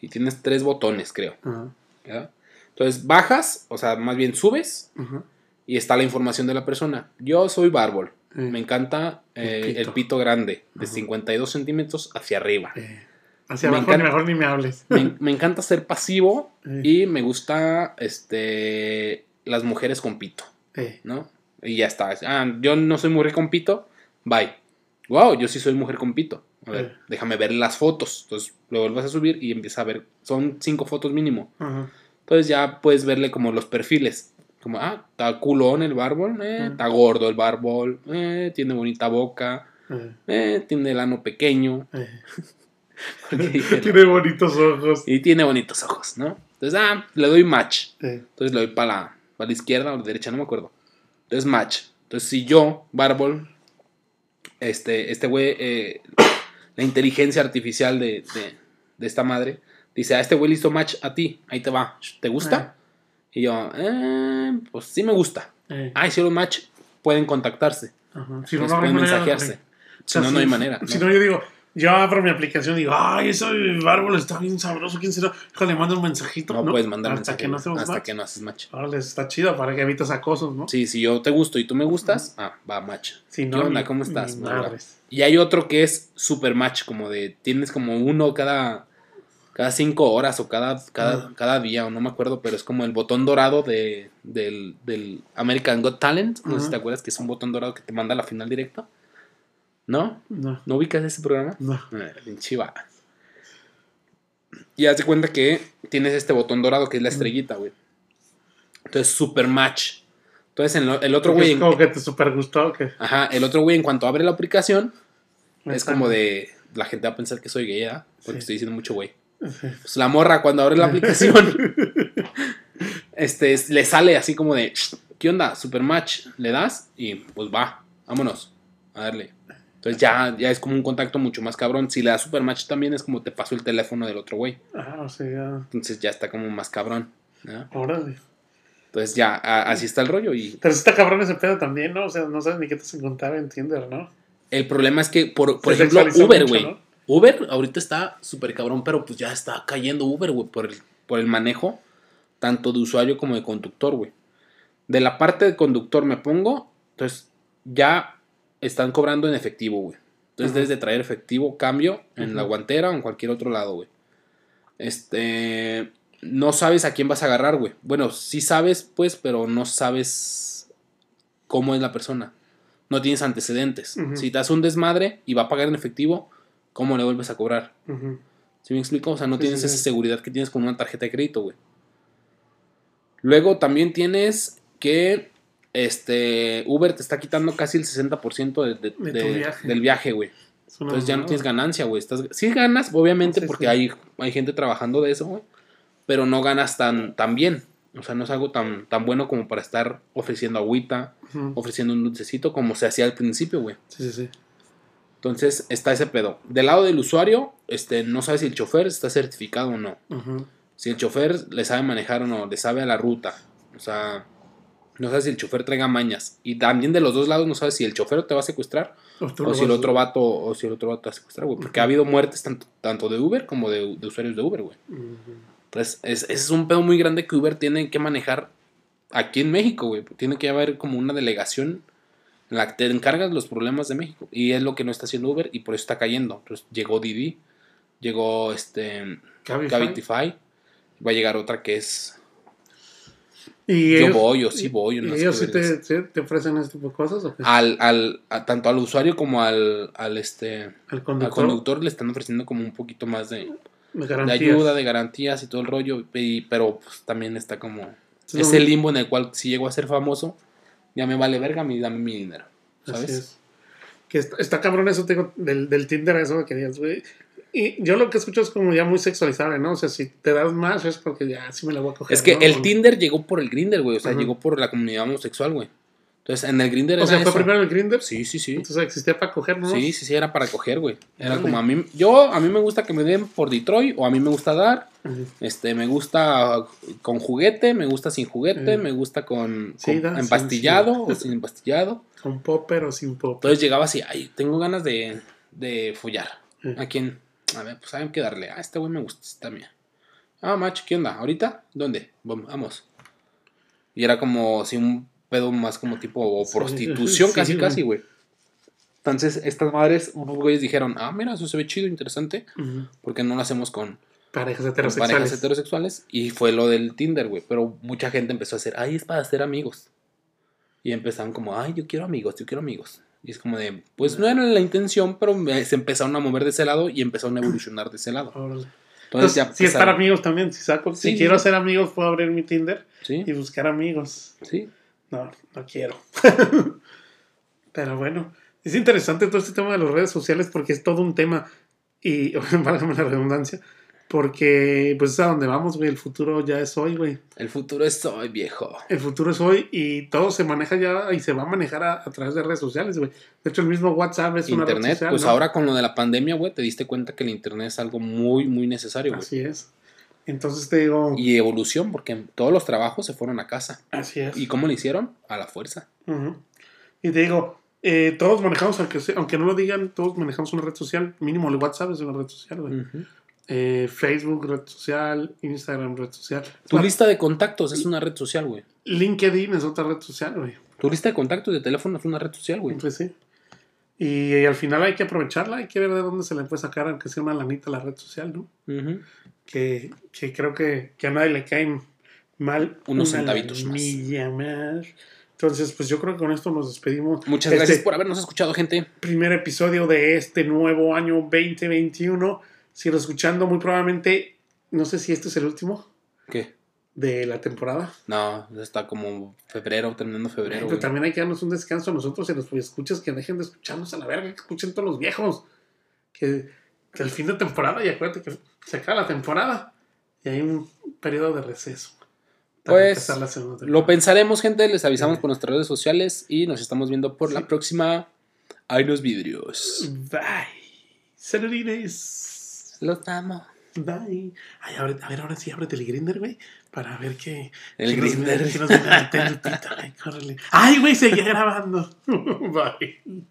y tienes tres botones, creo. Ajá, ¿ya? Entonces bajas, o sea, más bien subes ajá. y está la información de la persona. Yo soy bárbol. Eh, Me encanta El eh, el, pito. pito. grande, de Ajá. 52 centímetros hacia arriba. eh, hacia me abajo, ni encanta- mejor ni me hables. Me, me encanta ser pasivo Eh, y me gusta este las mujeres con pito, eh, ¿no? Y ya está. Ah, yo no soy mujer con pito, bye. Wow, yo sí soy mujer con pito. A ver, Eh. déjame ver las fotos. Entonces lo vuelves a subir y empieza a ver. Son cinco fotos mínimo. ajá. Entonces ya puedes verle como los perfiles. Como, ah, está culón el bárbol, eh, está gordo el bárbol, eh, tiene bonita boca, eh, tiene el ano pequeño. (laughs) (laughs) Tiene bonitos ojos. y tiene bonitos ojos, ¿no? Entonces, ah, le doy match. Entonces le doy para la, para la izquierda o la derecha, no me acuerdo. Entonces match. Entonces si yo, Bárbol, este, este güey, eh, la inteligencia artificial de, de, de esta madre, dice, a este güey hizo match a ti, ahí te va, ¿te gusta? Y yo, eh, pues sí me gusta. eh, Ah, hicieron match, pueden contactarse. ajá. Si no, no pueden mensajearse. Si no, no hay manera. Si ¿no? no, yo digo, yo abro mi aplicación y digo, ay, ese árbol está bien sabroso, ¿quién será? Hijo, le mando un mensajito. No, puedes mandar Hasta mensaje, que no hacemos hasta match. que no haces match. Órale, está chido para que evites acosos, ¿no? Sí, si yo te gusto y tú me gustas, ah, va match. Si ¿Qué onda? ¿Cómo estás? madres. Y hay otro que es super match, como de tienes como uno cada, cada cinco horas o cada, cada, cada día, o no me acuerdo, pero es como el botón dorado de, del, del American Got Talent. No sé si te acuerdas que es un botón dorado que te manda a la final directa. ¿No? No, ¿No ubicas ese programa? no. Eh, pinche va. Y haz de cuenta que tienes este botón dorado que es la estrellita, güey. Entonces, super match. Entonces, en lo- el otro güey. es como que te super gustó. Que Ajá, el otro güey, en cuanto abre la aplicación, es como de. La gente va a pensar que soy gay, ¿verdad? Porque Sí. estoy diciendo mucho güey. Pues la morra, cuando abre la (laughs) aplicación, este, es- le sale así como de. ¿Qué onda? Super match. Le das y pues va, vámonos a darle. Entonces ya, ya es como un contacto mucho más cabrón. Si le das super match también es como te paso el teléfono del otro güey. Ah, o sea, Entonces ya está como más cabrón. ¿no? órale. Entonces ya, a- así está el rollo. Y Pero está cabrón ese pedo también, ¿no? O sea, no sabes ni qué te vas a encontrar en Tinder, ¿no? El problema es que, por, por Se ejemplo, Uber, güey. ¿no? Uber ahorita está súper cabrón, pero pues ya está cayendo Uber, güey, por el, por el manejo tanto de usuario como de conductor, güey. De la parte de conductor me pongo, entonces ya están cobrando en efectivo, güey. Entonces Ajá. debes de traer efectivo, cambio en la guantera o en cualquier otro lado, güey. Este, no sabes a quién vas a agarrar, güey. Bueno, sí sabes, pues, pero no sabes cómo es la persona. no tienes antecedentes. Si te hace un desmadre y va a pagar en efectivo, ¿cómo le vuelves a cobrar? ¿Sí me explico? O sea, no Sí, tienes sí, esa seguridad que tienes con una tarjeta de crédito, güey. Luego también tienes que este Uber te está quitando casi el 60% de, de- De de- tu viaje. del viaje, güey. Entonces ya no tienes ganancia, güey. Estás, sí ganas, obviamente, Sí, porque sí. Hay, hay gente trabajando de eso, güey. Pero no ganas tan, tan bien. O sea, no es algo tan, tan bueno como para estar ofreciendo agüita, ofreciendo un dulcecito como se hacía al principio, güey. Sí, sí, sí. Entonces está ese pedo. Del lado del usuario, este, no sabe si el chofer está certificado o no. Si el chofer le sabe manejar o no, le sabe a la ruta. O sea, no sabe si el chofer traiga mañas. Y también de los dos lados no sabe si el chofer te va a secuestrar O si el otro vato o si el otro vato te va a secuestrar, güey. Porque ha habido muertes tanto, tanto de Uber como de, de usuarios de Uber, güey. Entonces, es, ese es un pedo muy grande que Uber tiene que manejar aquí en México, güey. Tiene que haber como una delegación en la que te encargas los problemas de México. Y es lo que no está haciendo Uber y por eso está cayendo. Entonces, llegó Didi, llegó este Cabify. Cabify. Va a llegar otra que es Y Yo ellos- voy, o sí voy, ¿Y ellos sí te, te- ofrecen ese tipo de cosas o qué? al, al a- tanto al usuario como al, al este Al al conductor. conductor le están ofreciendo como un poquito más de, de ayuda, de garantías y todo el rollo. y- pero pues, también está como ese limbo en el cual si llego a ser famoso, ya me vale verga, mi, dame mi dinero. Así ¿Sabes? es. Que está, está cabrón eso, te digo, del, del Tinder, eso que digas, güey. Y yo lo que escucho es como ya muy sexualizable, ¿no? O sea, si te das más es porque ya sí me la voy a coger. Es que ¿no? el Tinder llegó por el Grinder, güey. O sea, Ujú. llegó por la comunidad homosexual, güey. Entonces, en el Grinder O sea, fue eso. primero el Grinder. Sí, sí, sí. Entonces existía para coger, ¿no? Sí, sí, sí, era para coger, güey. Era como a mí, yo, a mí me gusta que me den por Detroit, o a mí me gusta dar, Ujú. este, me gusta con juguete, me gusta sin juguete, Mm. me gusta con, Sí, con da, empastillado sí. o sin empastillado. Con popper o sin popper. Entonces llegaba así, ay, tengo ganas de, de follar. ¿A quién? A ver, pues saben qué darle. Ah, este güey me gusta, esta mía. Ah, macho, ¿qué onda? ¿Ahorita? ¿Dónde? Vam- Vamos. Y era como si un pedo más como tipo o prostitución, sí, casi, casi, güey. Entonces, estas madres, unos güeyes dijeron, ah, mira, eso se ve chido, interesante, porque no lo hacemos con, Parejas con heterosexuales. parejas heterosexuales. Y fue lo del Tinder, güey. Pero mucha gente empezó a hacer, ay, es para hacer amigos. Y empezaron como, ay, yo quiero amigos, yo quiero amigos. Y es como de, pues no era la intención, pero se empezaron a mover de ese lado y empezaron a evolucionar de ese lado. Entonces, Entonces, ya si es para amigos también, si saco, si Sí, quiero sí. hacer amigos, puedo abrir mi Tinder Sí, y buscar amigos. sí. No, no quiero. (laughs) Pero bueno, es interesante todo este tema de las redes sociales porque es todo un tema. Y, (laughs) válgame la redundancia, porque pues es a donde vamos, güey. El futuro ya es hoy, güey. El futuro es hoy, viejo. El futuro es hoy y todo se maneja ya y se va a manejar a, a través de redes sociales, güey. De hecho, el mismo WhatsApp es una red Internet, social, pues ¿no? ahora con lo de la pandemia, güey, te diste cuenta que el internet es algo muy, muy necesario, güey. Así es. Entonces te digo, Y evolución, porque todos los trabajos se fueron a casa. así es. ¿Y cómo lo hicieron? A la fuerza. Ujú. Y te digo, eh, todos manejamos, aunque, aunque no lo digan, todos manejamos una red social. Mínimo el WhatsApp es una red social, güey. Eh, Facebook, red social. Instagram, red social. Tu lista de contactos es una red social, güey. LinkedIn es otra red social, güey. Tu lista de contactos de teléfono es una red social, güey. Pues sí. Y, al final hay que aprovecharla, hay que ver de dónde se le puede sacar, aunque sea una lanita la red social, ¿no? Ujú. Que, que creo que, que a nadie le caen mal Unos una centavitos más. más. Entonces, pues yo creo que con esto nos despedimos. Muchas Este gracias por habernos escuchado, gente. primer episodio de este nuevo año 2021. Sigo escuchando muy probablemente, no sé si este es el último ¿Qué? de la temporada. No, está como febrero, terminando febrero, Pero güey. también hay que darnos un descanso a nosotros y los escuchas que dejen de escucharnos a la verga, que escuchen todos los viejos. Que, que el fin de temporada, y acuérdate que se acaba la temporada y hay un periodo de receso. Pues, Lo pensaremos, gente. Les avisamos Sí. por nuestras redes sociales y nos estamos viendo por Sí. la próxima. Hay los vidrios. Bye. Saludines. Los amo. Bye. Ay, abre- a ver, ahora sí, ábrete el grinder, güey. Para ver qué. El qué nos Grindr. viene- qué nos viene a meter el pito. Ay, córrele. Ay, güey, seguía grabando. (laughs) Bye.